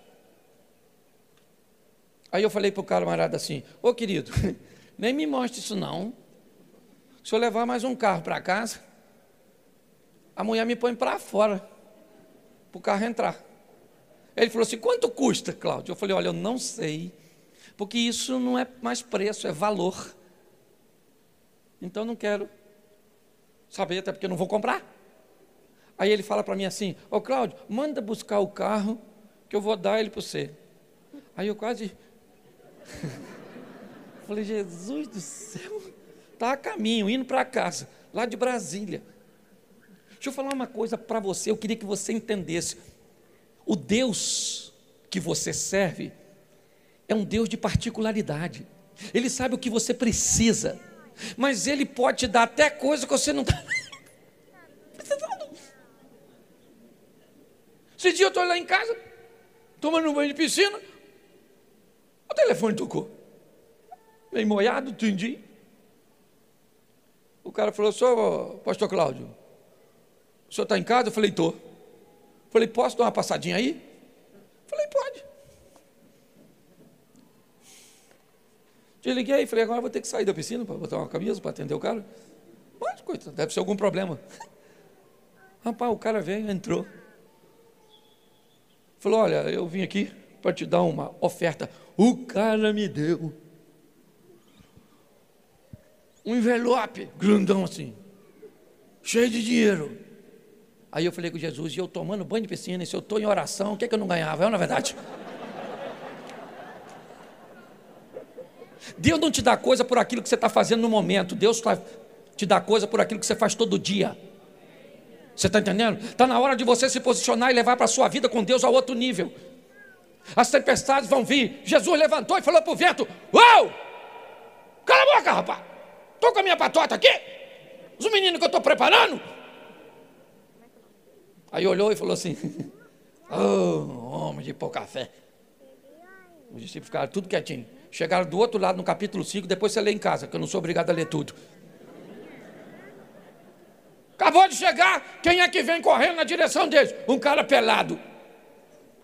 Aí eu falei para o camarada assim, ô querido, nem me mostre isso não. Se eu levar mais um carro para casa, a mulher me põe para fora, para o carro entrar. Ele falou assim: quanto custa, Cláudio? Eu falei: olha, eu não sei, porque isso não é mais preço, é valor. Então não quero saber, até porque eu não vou comprar. Aí ele fala para mim assim: Ô Cláudio, manda buscar o carro que eu vou dar ele para você. Aí eu quase. Falei: Jesus do céu, está a caminho, indo para casa, lá de Brasília. Deixa eu falar uma coisa para você, eu queria que você entendesse. O Deus que você serve é um Deus de particularidade. Ele sabe o que você precisa, mas Ele pode te dar até coisa que você não está precisando. Esse dia eu estou lá em casa, tomando um banho de piscina, o telefone tocou. Meio molhado, entendi. O cara falou, sou pastor Cláudio, o senhor está em casa? Eu falei, estou. Falei, posso dar uma passadinha aí? Falei, pode. Desliguei e falei, agora vou ter que sair da piscina para botar uma camisa para atender o cara. Pode, coitado, deve ser algum problema. Rapaz, o cara veio, entrou. Falou, olha, eu vim aqui para te dar uma oferta. O cara me deu um envelope grandão assim, cheio de dinheiro. Aí eu falei com Jesus, e eu tomando banho de piscina, e se eu estou em oração, o que, é que eu não ganhava? É na verdade? Deus não te dá coisa por aquilo que você está fazendo no momento, Deus te dá coisa por aquilo que você faz todo dia. Você está entendendo? Está na hora de você se posicionar e levar para a sua vida com Deus a outro nível. As tempestades vão vir. Jesus levantou e falou para o vento: Uau! Cala a boca, rapaz! Estou com a minha patota aqui. Os meninos que eu estou preparando Aí olhou e falou assim: Oh, homem de pouca fé. Os discípulos ficaram tudo quietinho. Chegaram do outro lado no capítulo 5, depois você lê em casa, que eu não sou obrigado a ler tudo. Acabou de chegar, quem é que vem correndo na direção deles? Um cara pelado.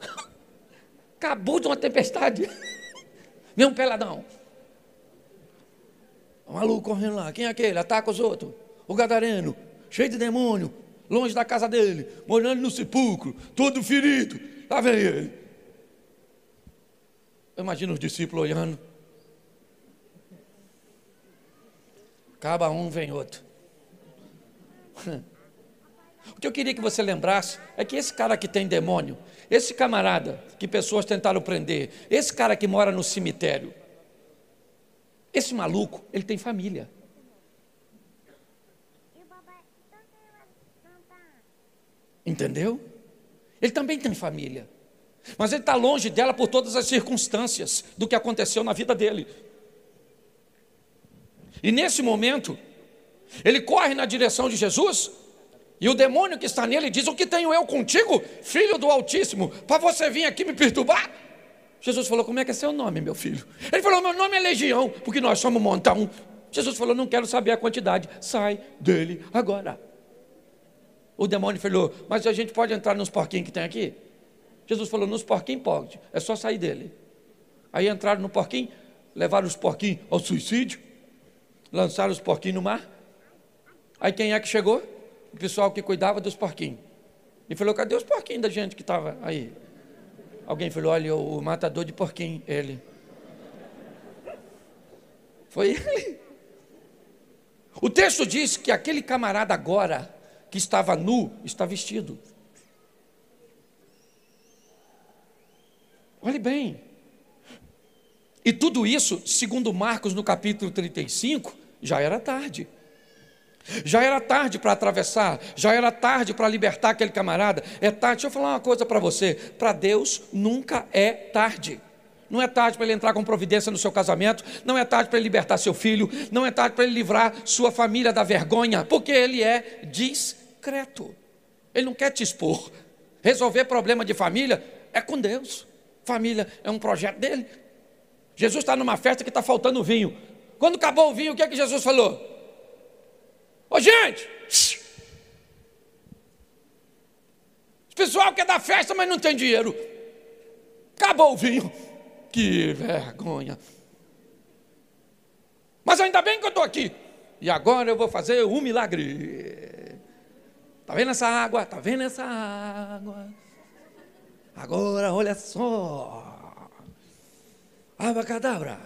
Acabou de uma tempestade. Vem um peladão. Um maluco correndo lá. Quem é aquele? Ataca os outros. O gadareno, cheio de demônio, longe da casa dele, morando no sepulcro, todo ferido. Lá vem ele. Eu imagino os discípulos olhando. Acaba um, vem outro. O que eu queria que você lembrasse é que esse cara que tem demônio, esse camarada que pessoas tentaram prender, esse cara que mora no cemitério, esse maluco, ele tem família. Entendeu? Ele também tem família. Mas ele está longe dela por todas as circunstâncias do que aconteceu na vida dele. E nesse momento, ele corre na direção de Jesus, e o demônio que está nele diz: O que tenho eu contigo, filho do Altíssimo, para você vir aqui me perturbar? Jesus falou: Como é que é seu nome, meu filho? Ele falou: Meu nome é Legião, porque nós somos montão. Jesus falou: Não quero saber a quantidade, sai dele agora. O demônio falou: Mas a gente pode entrar nos porquinhos que tem aqui? Jesus falou: Nos porquinhos pode, é só sair dele. Aí entraram no porquinho, levaram os porquinhos ao suicídio, lançaram os porquinhos no mar. Aí quem é que chegou? o pessoal que cuidava dos porquinhos. E falou: cadê os porquinhos da gente que estava aí? Alguém falou: olha, o matador de porquinho, ele. Foi ele. O texto diz que aquele camarada agora, que estava nu, está vestido. Olhe bem. E tudo isso, segundo Marcos no capítulo 35, já era tarde. Já era tarde para atravessar, já era tarde para libertar aquele camarada. É tarde. Deixa eu falar uma coisa para você: para Deus nunca é tarde. Não é tarde para ele entrar com providência no seu casamento, não é tarde para ele libertar seu filho, não é tarde para ele livrar sua família da vergonha, porque ele é discreto. Ele não quer te expor. Resolver problema de família é com Deus. Família é um projeto dele. Jesus está numa festa que está faltando vinho. Quando acabou o vinho, o que é que Jesus falou? Ô gente! O pessoal quer dar festa, mas não tem dinheiro. Acabou o vinho. Que vergonha. Mas ainda bem que eu estou aqui. E agora eu vou fazer um milagre. Está vendo essa água? Está vendo essa água? Agora olha só. Abacadabra.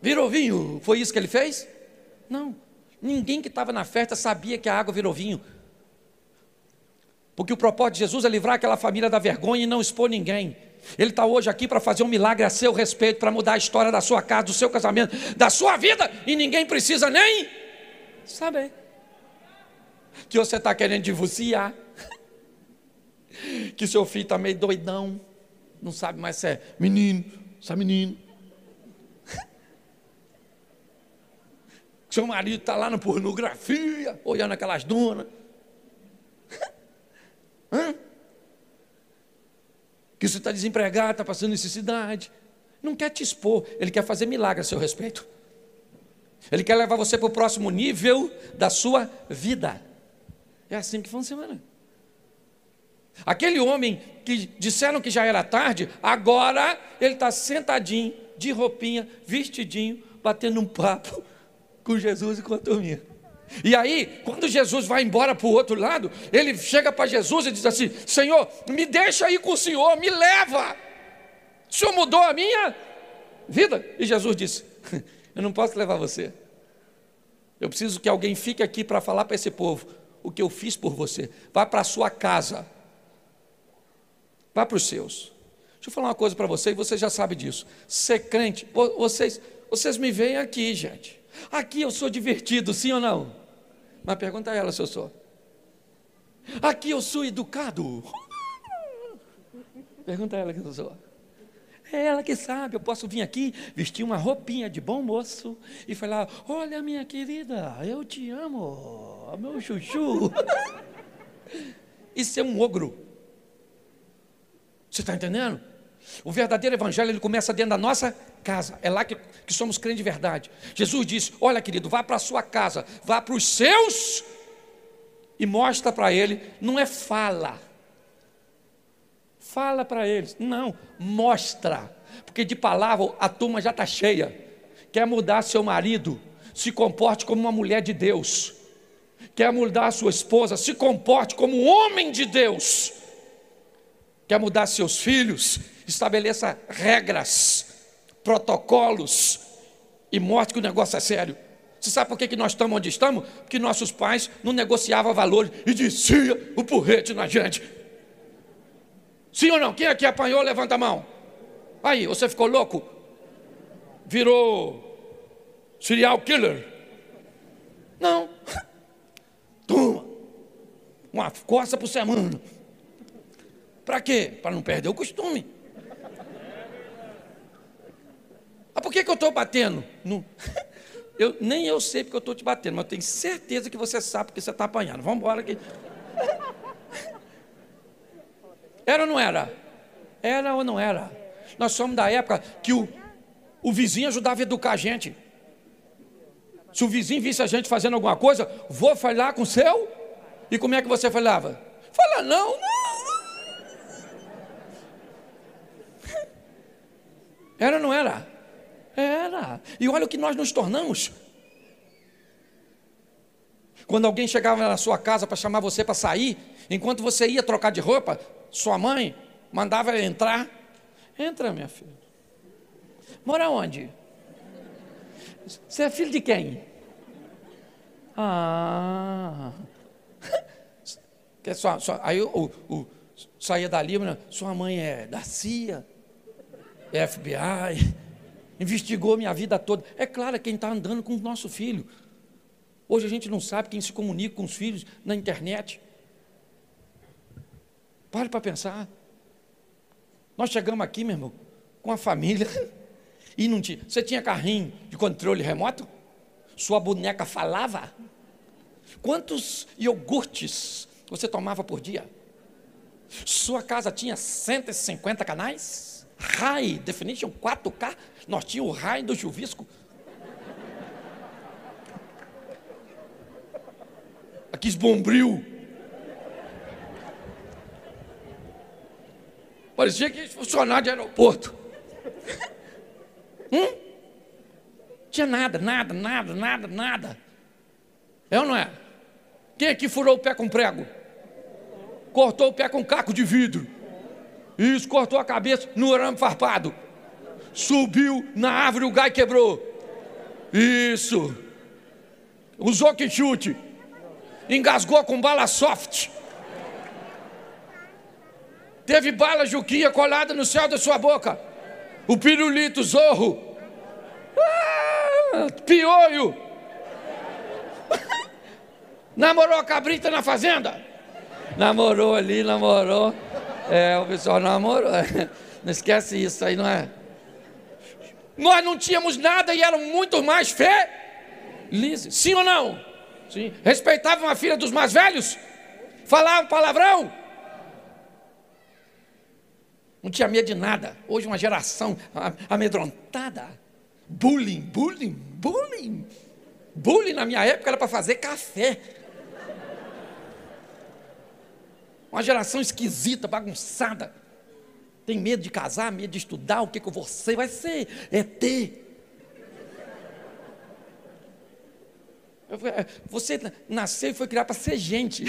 Virou vinho. Foi isso que ele fez? Não. Ninguém que estava na festa sabia que a água virou vinho. Porque o propósito de Jesus é livrar aquela família da vergonha e não expor ninguém. Ele está hoje aqui para fazer um milagre a seu respeito, para mudar a história da sua casa, do seu casamento, da sua vida, e ninguém precisa nem saber que você está querendo divorciar, que seu filho está meio doidão, não sabe mais se é menino, se é menino. Seu marido está lá na pornografia, olhando aquelas donas. Hã? Que você está desempregado, está passando necessidade. Não quer te expor, ele quer fazer milagre a seu respeito. Ele quer levar você para o próximo nível da sua vida. É assim que funciona. Aquele homem que disseram que já era tarde, agora ele está sentadinho, de roupinha, vestidinho, batendo um papo com Jesus e com a turminha. E aí, quando Jesus vai embora para o outro lado, ele chega para Jesus e diz assim: Senhor, me deixa ir com o Senhor, me leva. O Senhor mudou a minha vida. E Jesus disse: Eu não posso levar você. Eu preciso que alguém fique aqui para falar para esse povo o que eu fiz por você. Vá para a sua casa. Vá para os seus. Deixa eu falar uma coisa para você, e você já sabe disso. Ser crente, vocês, vocês me veem aqui, gente. Aqui eu sou divertido, sim ou não? Mas pergunta a ela se eu sou. Aqui eu sou educado. Pergunta a ela que eu sou. É ela que sabe, eu posso vir aqui, vestir uma roupinha de bom moço e falar: Olha, minha querida, eu te amo, meu chuchu. Isso é um ogro. Você está entendendo? O verdadeiro evangelho ele começa dentro da nossa casa. É lá que, que somos crentes de verdade. Jesus disse: Olha, querido, vá para a sua casa, vá para os seus e mostra para ele. Não é fala. Fala para eles. Não, mostra. Porque de palavra a turma já está cheia. Quer mudar seu marido? Se comporte como uma mulher de Deus. Quer mudar sua esposa? Se comporte como um homem de Deus. Quer mudar seus filhos? Estabeleça regras, protocolos e mostre que o negócio é sério. Você sabe por que, que nós estamos onde estamos? Porque nossos pais não negociavam valores e descia o porrete na gente. Sim ou não? Quem aqui apanhou, levanta a mão. Aí, você ficou louco? Virou serial killer? Não. Toma. Uma coça por semana. Para quê? Para não perder o costume. Ah, por que, que eu estou batendo? Eu, nem eu sei porque eu estou te batendo, mas eu tenho certeza que você sabe porque você está apanhando. Vamos embora aqui. Era ou não era? Era ou não era? Nós somos da época que o, o vizinho ajudava a educar a gente. Se o vizinho visse a gente fazendo alguma coisa, vou falar com o seu? E como é que você falava? Fala não, não. Era ou não era? Era. E olha o que nós nos tornamos. Quando alguém chegava na sua casa para chamar você para sair, enquanto você ia trocar de roupa, sua mãe mandava entrar. Entra, minha filha. Mora onde? Você é filho de quem? Ah. Que sua, sua, aí o, o, saía dali, sua mãe é da CIA, FBI, investigou minha vida toda. É claro, quem está andando com o nosso filho. Hoje a gente não sabe quem se comunica com os filhos na internet. Pare para pensar. Nós chegamos aqui, meu irmão, com a família, e não tinha. Você tinha carrinho de controle remoto? Sua boneca falava? Quantos iogurtes você tomava por dia? Sua casa tinha 150 canais? High Definition 4K? Nós tínhamos o High do chuvisco. Aqui esbombril. Parecia que funcionário de aeroporto. hum? Tinha nada, nada, nada, nada, nada. É ou não é? Quem aqui furou o pé com prego? Cortou o pé com caco de vidro. Isso, cortou a cabeça no arame farpado. Subiu na árvore, o gai quebrou. Isso. Usou que chute. Engasgou com bala soft. Teve bala juquinha colada no céu da sua boca. O pirulito, zorro. Ah, piolho. Namorou a cabrita na fazenda? Namorou ali, namorou. É, o pessoal namorou. Não esquece isso aí, não é? Nós não tínhamos nada e eram muito mais felizes. Sim ou não? Sim. Respeitavam a filha dos mais velhos? Falavam palavrão? Não tinha medo de nada. Hoje uma geração amedrontada. Bullying, bullying, bullying. Bullying na minha época era para fazer café. Uma geração esquisita, bagunçada. Tem medo de casar, medo de estudar, o que, que você vai ser? É ter. Você nasceu e foi criado para ser gente.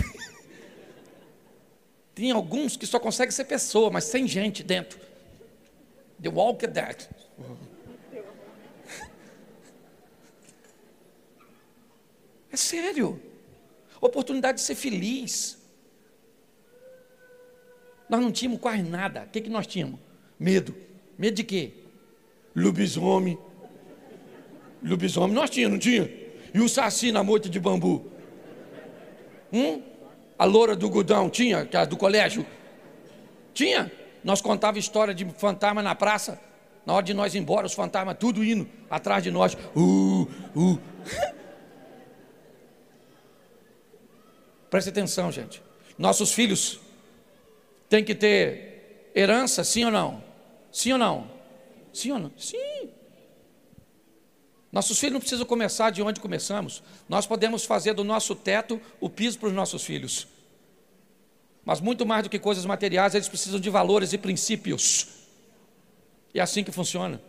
Tem alguns que só conseguem ser pessoa, mas sem gente dentro. The Walker Dead. É sério. Oportunidade de ser feliz. Nós não tínhamos quase nada. O que, que nós tínhamos? Medo. Medo de quê? Lobisomem. Lobisomem nós tínhamos, não tinha? E o saci na moita de bambu? Hum? A loura do Gudão tinha, que do colégio? Tinha. Nós contava história de fantasma na praça. Na hora de nós ir embora, os fantasmas tudo indo atrás de nós. Uh, uh. Preste atenção, gente. Nossos filhos têm que ter herança, sim ou não? Sim ou não? Sim ou não? Sim. Nossos filhos não precisam começar de onde começamos. Nós podemos fazer do nosso teto o piso para os nossos filhos. Mas muito mais do que coisas materiais, eles precisam de valores e princípios. E é assim que funciona.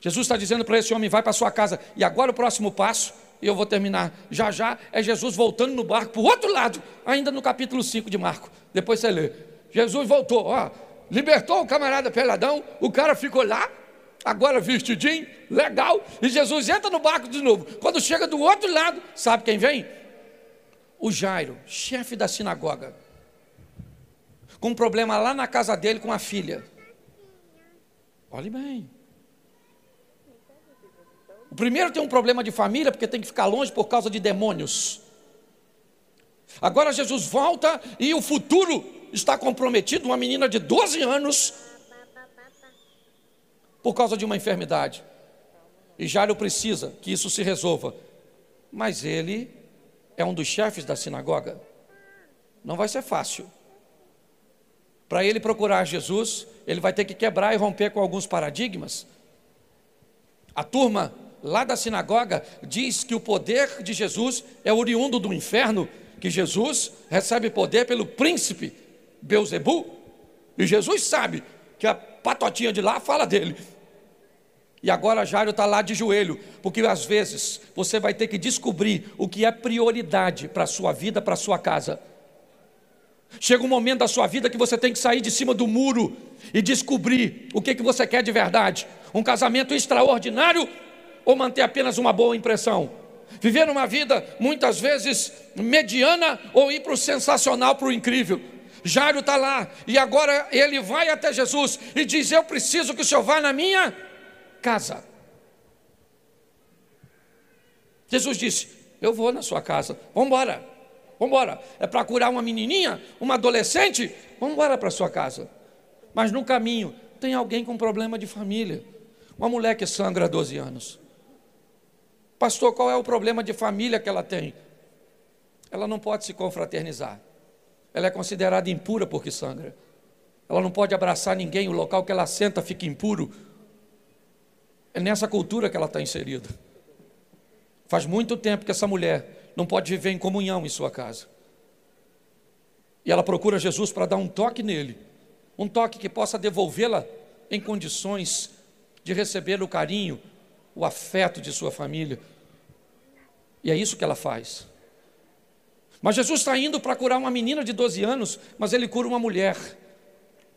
Jesus está dizendo para esse homem: vai para sua casa. E agora o próximo passo, e eu vou terminar já já, é Jesus voltando no barco para o outro lado, ainda no capítulo 5 de Marco. Depois você lê. Jesus voltou, ó, libertou o camarada peladão, o cara ficou lá, agora vestidinho, legal, e Jesus entra no barco de novo. Quando chega do outro lado, sabe quem vem? O Jairo, chefe da sinagoga, com um problema lá na casa dele com a filha. Olhe bem. O primeiro tem um problema de família, porque tem que ficar longe por causa de demônios. Agora Jesus volta e o futuro está comprometido. Uma menina de 12 anos por causa de uma enfermidade. E Jairo precisa que isso se resolva. Mas ele é um dos chefes da sinagoga. Não vai ser fácil. Para ele procurar Jesus, ele vai ter que quebrar e romper com alguns paradigmas. A turma lá da sinagoga diz que o poder de Jesus é oriundo do inferno, que Jesus recebe poder pelo príncipe Beuzebu. E Jesus sabe que a patotinha de lá fala dele. E agora Jairo está lá de joelho, porque às vezes você vai ter que descobrir o que é prioridade para a sua vida, para a sua casa. Chega um momento da sua vida que você tem que sair de cima do muro e descobrir o que, que você quer de verdade: um casamento extraordinário ou manter apenas uma boa impressão? Viver uma vida muitas vezes mediana ou ir para o sensacional, para o incrível? Jairo está lá e agora ele vai até Jesus e diz: Eu preciso que o senhor vá na minha casa. Jesus disse: Eu vou na sua casa, vamos embora, vamos embora. É para curar uma menininha, uma adolescente? Vamos embora para sua casa. Mas no caminho tem alguém com problema de família, uma mulher que sangra há 12 anos. Pastor, qual é o problema de família que ela tem? Ela não pode se confraternizar. Ela é considerada impura porque sangra. Ela não pode abraçar ninguém, o local que ela senta fica impuro. É nessa cultura que ela está inserida. Faz muito tempo que essa mulher não pode viver em comunhão em sua casa. E ela procura Jesus para dar um toque nele, um toque que possa devolvê-la em condições de receber o carinho, o afeto de sua família. E é isso que ela faz. Mas Jesus está indo para curar uma menina de 12 anos, mas ele cura uma mulher.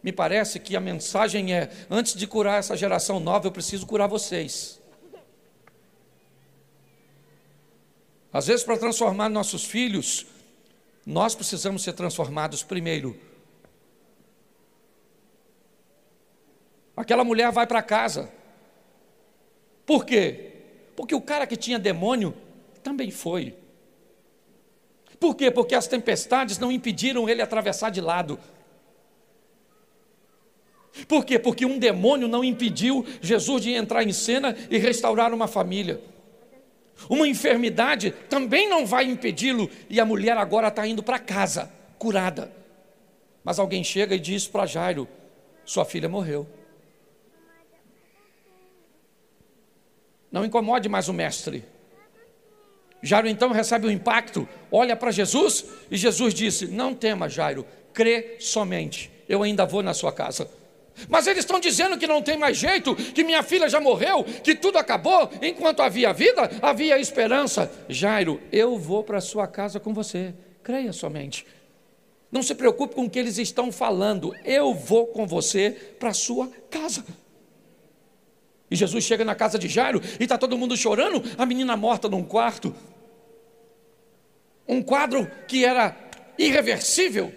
Me parece que a mensagem é: antes de curar essa geração nova, eu preciso curar vocês. Às vezes, para transformar nossos filhos, nós precisamos ser transformados primeiro. Aquela mulher vai para casa, por quê? Porque o cara que tinha demônio também foi. Por quê? Porque as tempestades não impediram ele atravessar de lado. Por quê? Porque um demônio não impediu Jesus de entrar em cena e restaurar uma família. Uma enfermidade também não vai impedi-lo, e a mulher agora está indo para casa, curada. Mas alguém chega e diz para Jairo: sua filha morreu. Não incomode mais o mestre. Jairo então recebe o impacto, olha para Jesus e Jesus disse: Não tema, Jairo, crê somente, eu ainda vou na sua casa. Mas eles estão dizendo que não tem mais jeito, que minha filha já morreu, que tudo acabou, enquanto havia vida, havia esperança. Jairo, eu vou para a sua casa com você, creia somente. Não se preocupe com o que eles estão falando, eu vou com você para a sua casa. E Jesus chega na casa de Jairo e está todo mundo chorando, a menina morta num quarto. Um quadro que era irreversível.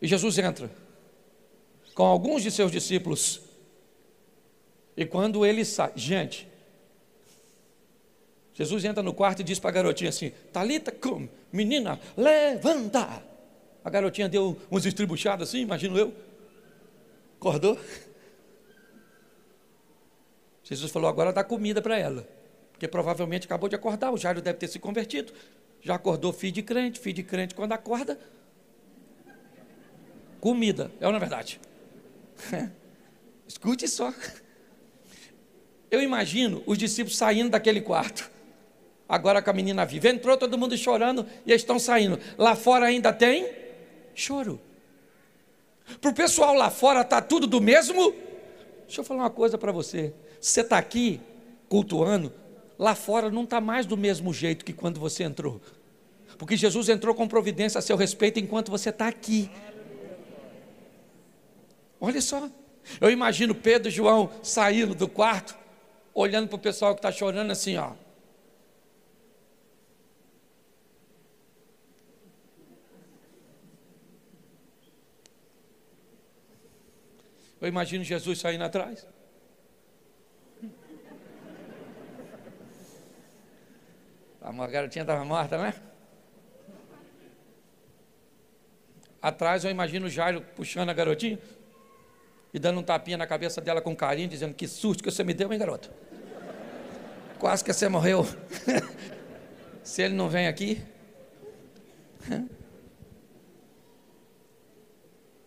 E Jesus entra com alguns de seus discípulos. E quando ele sai, gente, Jesus entra no quarto e diz para a garotinha assim: Talita, cum, menina, levanta. A garotinha deu uns estribuchados assim, imagino eu. Acordou? Jesus falou: agora dá comida para ela. Porque provavelmente acabou de acordar, o Jairo deve ter se convertido. Já acordou filho de crente, filho de crente, quando acorda, comida. É ou não é verdade? Escute só. Eu imagino os discípulos saindo daquele quarto. Agora com a menina viva. Entrou todo mundo chorando e eles estão saindo. Lá fora ainda tem choro. Para o pessoal lá fora está tudo do mesmo. Deixa eu falar uma coisa para você. Você está aqui cultuando, lá fora não está mais do mesmo jeito que quando você entrou. Porque Jesus entrou com providência a seu respeito enquanto você está aqui. Olha só. Eu imagino Pedro e João saindo do quarto, olhando para o pessoal que está chorando assim, ó. Eu imagino Jesus saindo atrás. A garotinha estava morta, né? Atrás eu imagino o Jairo puxando a garotinha e dando um tapinha na cabeça dela com carinho, dizendo: Que susto que você me deu, hein, garoto? Quase que você morreu. Se ele não vem aqui.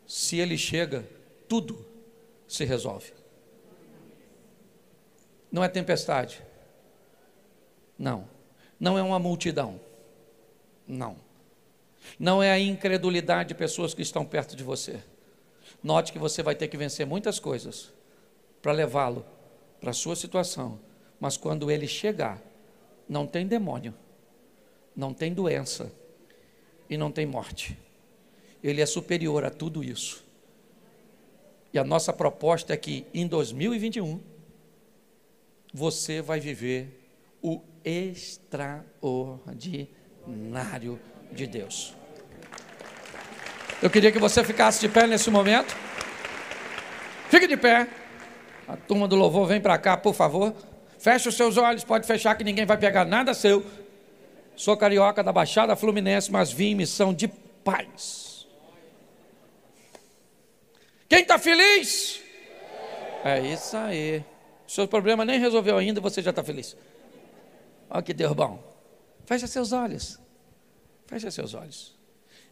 Se ele chega, tudo se resolve. Não é tempestade. Não. Não é uma multidão. Não. Não é a incredulidade de pessoas que estão perto de você. Note que você vai ter que vencer muitas coisas para levá-lo para a sua situação. Mas quando ele chegar, não tem demônio, não tem doença e não tem morte. Ele é superior a tudo isso. E a nossa proposta é que em 2021 você vai viver o extraordinário de Deus. Eu queria que você ficasse de pé nesse momento. Fique de pé. A turma do louvor vem para cá, por favor. Feche os seus olhos, pode fechar que ninguém vai pegar nada seu. Sou carioca da Baixada Fluminense, mas vim em missão de paz. Quem está feliz? É isso aí. Seu problema nem resolveu ainda, você já está feliz. Olha que Deus bom. Feche seus olhos. Feche seus olhos.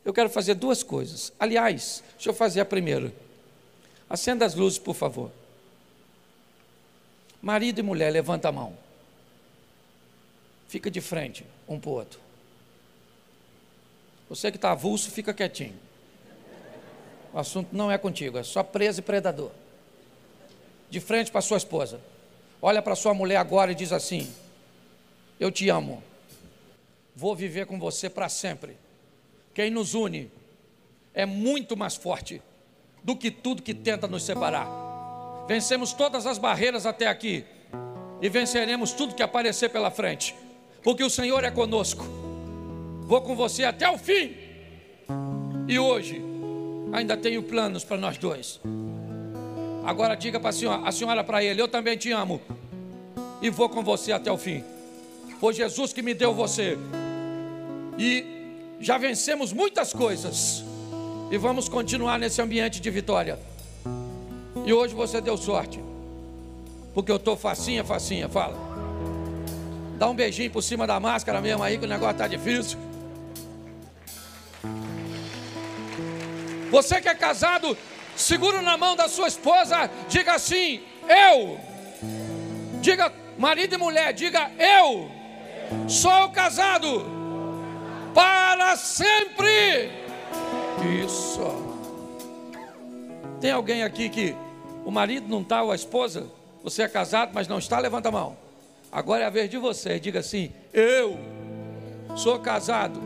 Eu quero fazer duas coisas. Aliás, deixa eu fazer a primeira. Acenda as luzes, por favor. Marido e mulher, levanta a mão. Fica de frente um para o outro. Você que está avulso, fica quietinho. O assunto não é contigo, é só preso e predador. De frente para sua esposa. Olha para sua mulher agora e diz assim: Eu te amo. Vou viver com você para sempre. Quem nos une é muito mais forte do que tudo que tenta nos separar. Vencemos todas as barreiras até aqui e venceremos tudo que aparecer pela frente, porque o Senhor é conosco. Vou com você até o fim. E hoje ainda tenho planos para nós dois. Agora diga para a senhora, a senhora para ele, eu também te amo. E vou com você até o fim. Foi Jesus que me deu você. E já vencemos muitas coisas e vamos continuar nesse ambiente de vitória. E hoje você deu sorte, porque eu estou facinha, facinha, fala. Dá um beijinho por cima da máscara mesmo aí, que o negócio está difícil. Você que é casado, segura na mão da sua esposa, diga assim: Eu. Diga, marido e mulher, diga eu. Sou casado para sempre. Isso. Tem alguém aqui que o marido não está ou a esposa? Você é casado, mas não está? Levanta a mão. Agora é a vez de você. Diga assim: Eu sou casado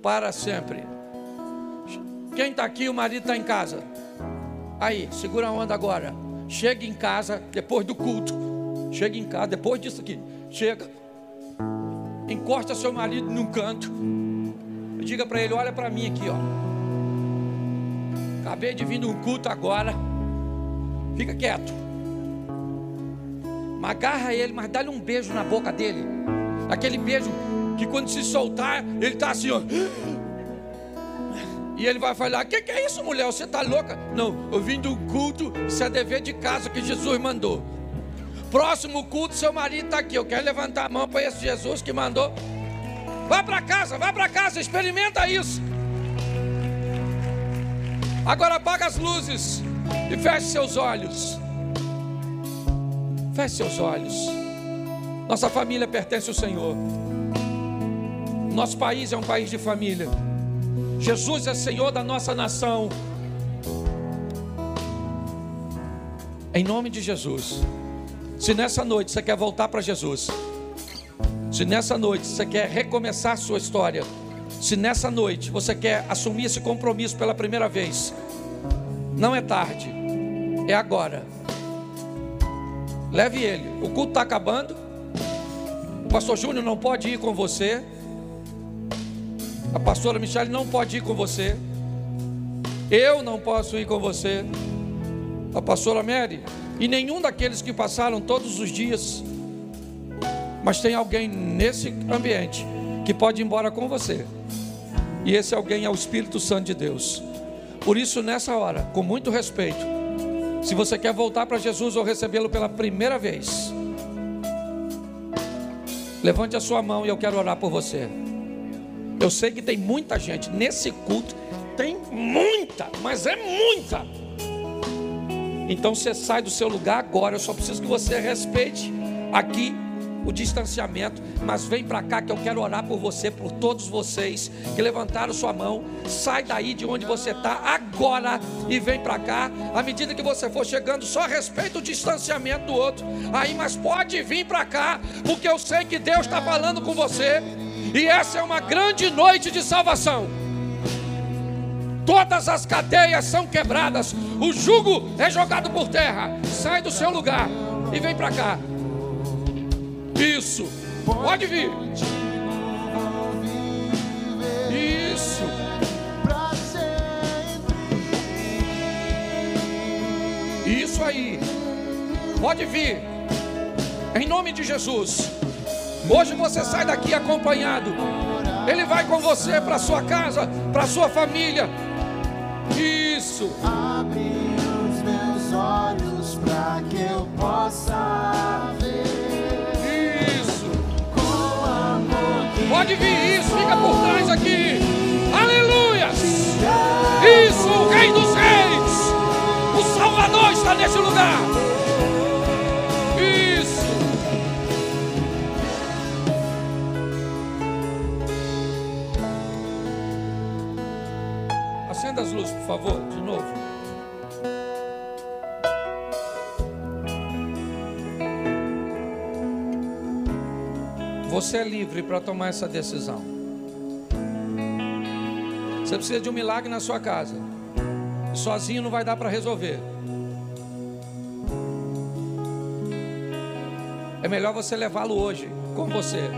para sempre. Quem está aqui, o marido está em casa. Aí, segura a onda agora. Chega em casa depois do culto. Chega em casa depois disso aqui. Chega encosta seu marido num canto diga para ele: Olha para mim aqui, ó. Acabei de vir num culto agora. Fica quieto. Mas agarra ele, mas dá-lhe um beijo na boca dele. Aquele beijo que quando se soltar, ele está assim, ó. E ele vai falar: Que que é isso, mulher? Você está louca? Não, eu vim um culto, isso é dever de casa que Jesus mandou. Próximo culto, seu marido está aqui. Eu quero levantar a mão para esse Jesus que mandou. Vá para casa, vá para casa, experimenta isso. Agora apaga as luzes e feche seus olhos. Feche seus olhos. Nossa família pertence ao Senhor. Nosso país é um país de família. Jesus é Senhor da nossa nação. Em nome de Jesus. Se nessa noite você quer voltar para Jesus, se nessa noite você quer recomeçar sua história, se nessa noite você quer assumir esse compromisso pela primeira vez, não é tarde, é agora. Leve ele. O culto está acabando. O pastor Júnior não pode ir com você. A pastora Michelle não pode ir com você. Eu não posso ir com você a pastora Mary, e nenhum daqueles que passaram todos os dias, mas tem alguém nesse ambiente que pode ir embora com você, e esse alguém é o Espírito Santo de Deus. Por isso, nessa hora, com muito respeito, se você quer voltar para Jesus ou recebê-lo pela primeira vez, levante a sua mão e eu quero orar por você. Eu sei que tem muita gente nesse culto, tem muita, mas é muita então você sai do seu lugar agora. Eu só preciso que você respeite aqui o distanciamento, mas vem para cá que eu quero orar por você, por todos vocês que levantaram sua mão. Sai daí de onde você está agora e vem para cá. À medida que você for chegando, só respeita o distanciamento do outro. Aí, mas pode vir para cá, porque eu sei que Deus está falando com você. E essa é uma grande noite de salvação todas as cadeias são quebradas, o jugo é jogado por terra. Sai do seu lugar e vem para cá. Isso, pode vir. Isso. Isso aí. Pode vir. Em nome de Jesus. Hoje você sai daqui acompanhado. Ele vai com você para sua casa, para sua família, isso. Abre os meus olhos para que eu possa ver. Isso. Pode vir isso, fica por trás aqui. Aleluia. Isso, o Rei dos Reis. O Salvador está nesse lugar. Acenda as luzes, por favor, de novo. Você é livre para tomar essa decisão. Você precisa de um milagre na sua casa. Sozinho não vai dar para resolver. É melhor você levá-lo hoje com você.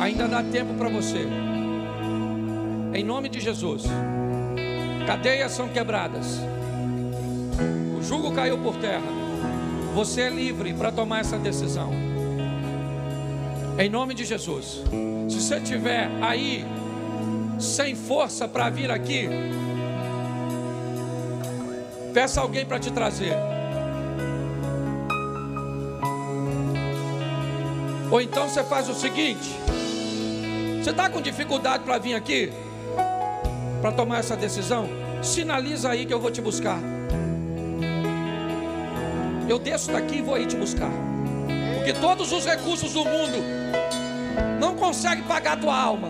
Ainda dá tempo para você. Em nome de Jesus. Cadeias são quebradas. O jugo caiu por terra. Você é livre para tomar essa decisão. Em nome de Jesus. Se você estiver aí sem força para vir aqui, peça alguém para te trazer. Ou então você faz o seguinte: você está com dificuldade para vir aqui, para tomar essa decisão? Sinaliza aí que eu vou te buscar. Eu desço daqui e vou aí te buscar. Porque todos os recursos do mundo não conseguem pagar a tua alma.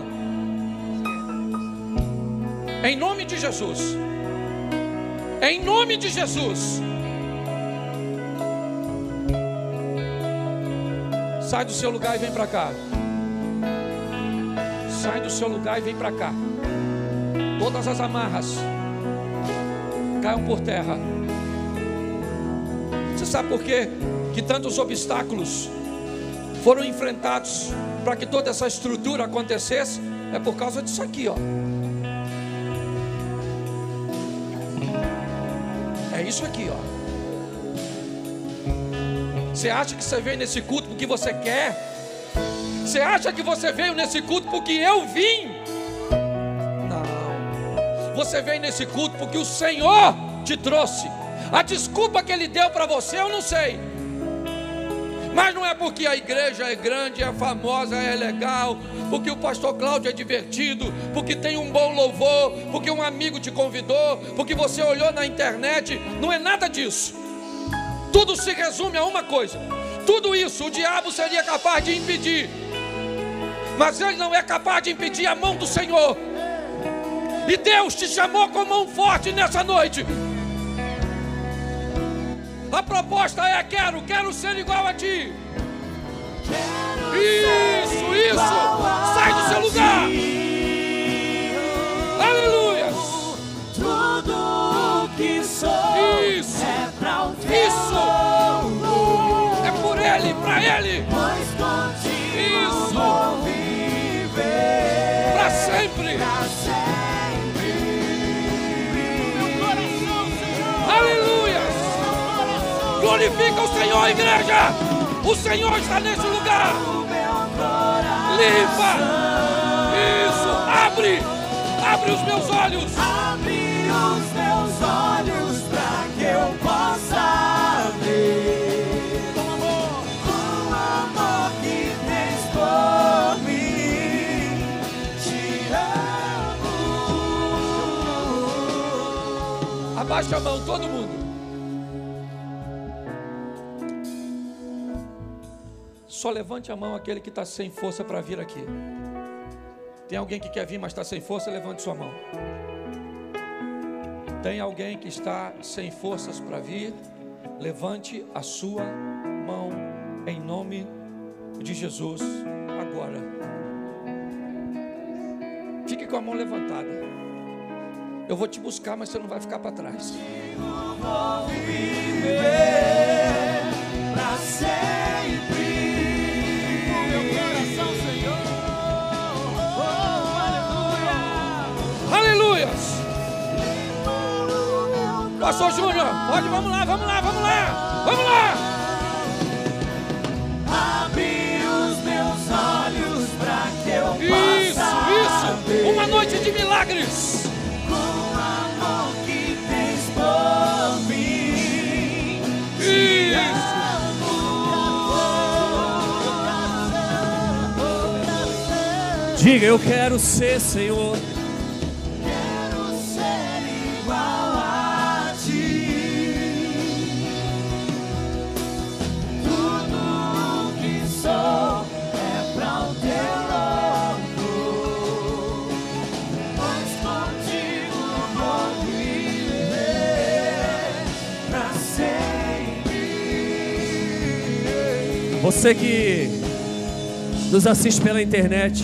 Em nome de Jesus. Em nome de Jesus. Sai do seu lugar e vem para cá. Sai do seu lugar e vem para cá. Todas as amarras caiam por terra. Você sabe por quê? Que tantos obstáculos foram enfrentados para que toda essa estrutura acontecesse? É por causa disso aqui, ó. É isso aqui, ó. Você acha que você veio nesse culto porque você quer? Você acha que você veio nesse culto porque eu vim? Você veio nesse culto porque o Senhor te trouxe. A desculpa que Ele deu para você, eu não sei. Mas não é porque a igreja é grande, é famosa, é legal, porque o pastor Cláudio é divertido, porque tem um bom louvor, porque um amigo te convidou, porque você olhou na internet. Não é nada disso. Tudo se resume a uma coisa: Tudo isso o diabo seria capaz de impedir. Mas ele não é capaz de impedir a mão do Senhor. E Deus te chamou com mão forte nessa noite. A proposta é: quero, quero ser igual a ti. Isso, isso. Sai do seu lugar. Aleluia. Tudo que sou Isso. é pra o Isso. É por ele, para ele, Pois Glorifica o Senhor, igreja. O Senhor está nesse lugar. Limpa. Isso. Abre. Abre os meus olhos. abre os meus olhos pra que eu possa ver o amor que tens por mim. Te amo. Abaixa a mão, todo mundo. Só levante a mão aquele que está sem força para vir aqui. Tem alguém que quer vir, mas está sem força? Levante sua mão. Tem alguém que está sem forças para vir? Levante a sua mão em nome de Jesus agora. Fique com a mão levantada. Eu vou te buscar, mas você não vai ficar para trás. Vou viver. Pastor Júnior, pode, vamos lá, vamos lá, vamos lá, vamos lá! Abre os meus olhos pra que eu Isso, possa isso! ver Uma noite de milagres! com o amor que tens por mim. Isso! Diga, eu quero ser, Senhor. Você que nos assiste pela internet,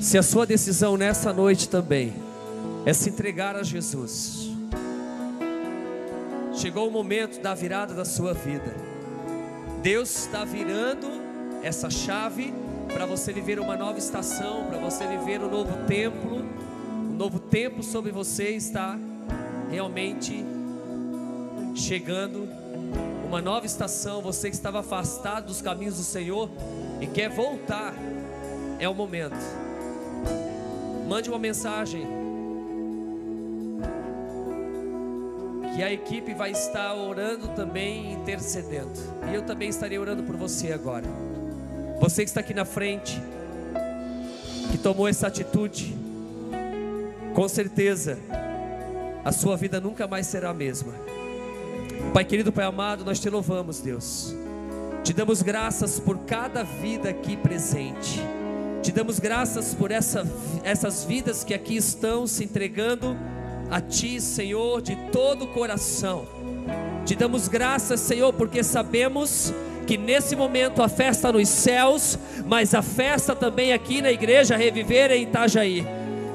se a sua decisão nessa noite também é se entregar a Jesus, chegou o momento da virada da sua vida. Deus está virando essa chave para você viver uma nova estação, para você viver um novo templo. Um novo tempo sobre você está realmente chegando. Uma nova estação, você que estava afastado dos caminhos do Senhor e quer voltar, é o momento. Mande uma mensagem que a equipe vai estar orando também, intercedendo. E eu também estarei orando por você agora. Você que está aqui na frente, que tomou essa atitude, com certeza a sua vida nunca mais será a mesma. Pai querido, Pai amado, nós te louvamos, Deus. Te damos graças por cada vida aqui presente. Te damos graças por essa, essas vidas que aqui estão se entregando a Ti, Senhor, de todo o coração. Te damos graças, Senhor, porque sabemos que nesse momento a festa nos céus, mas a festa também aqui na igreja Reviver em Itajaí.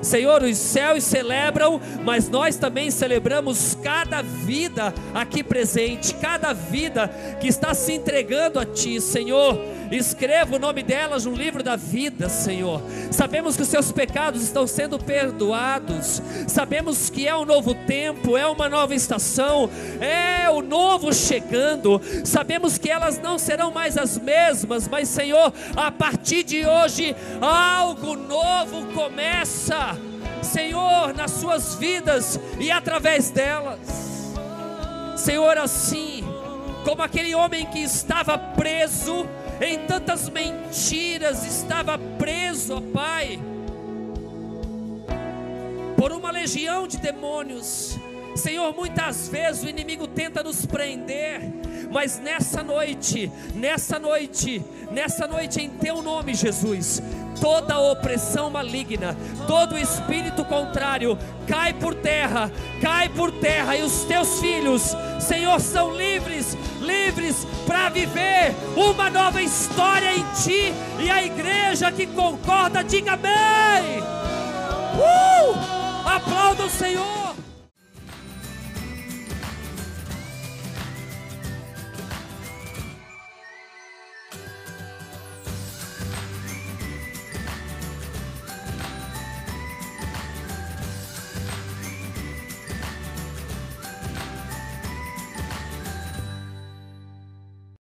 Senhor, os céus celebram, mas nós também celebramos cada vida aqui presente, cada vida que está se entregando a Ti, Senhor. Escreva o nome delas no livro da vida, Senhor. Sabemos que os seus pecados estão sendo perdoados. Sabemos que é um novo tempo, é uma nova estação, é o novo chegando. Sabemos que elas não serão mais as mesmas, mas, Senhor, a partir de hoje, algo novo começa. Senhor, nas suas vidas e através delas. Senhor, assim como aquele homem que estava preso em tantas mentiras, estava preso, ó Pai, por uma legião de demônios. Senhor, muitas vezes o inimigo tenta nos prender, mas nessa noite, nessa noite, nessa noite em teu nome, Jesus, toda opressão maligna, todo espírito contrário, cai por terra, cai por terra, e os teus filhos, Senhor, são livres, livres para viver uma nova história em ti, e a igreja que concorda, diga amém. Uh! Aplauda o Senhor.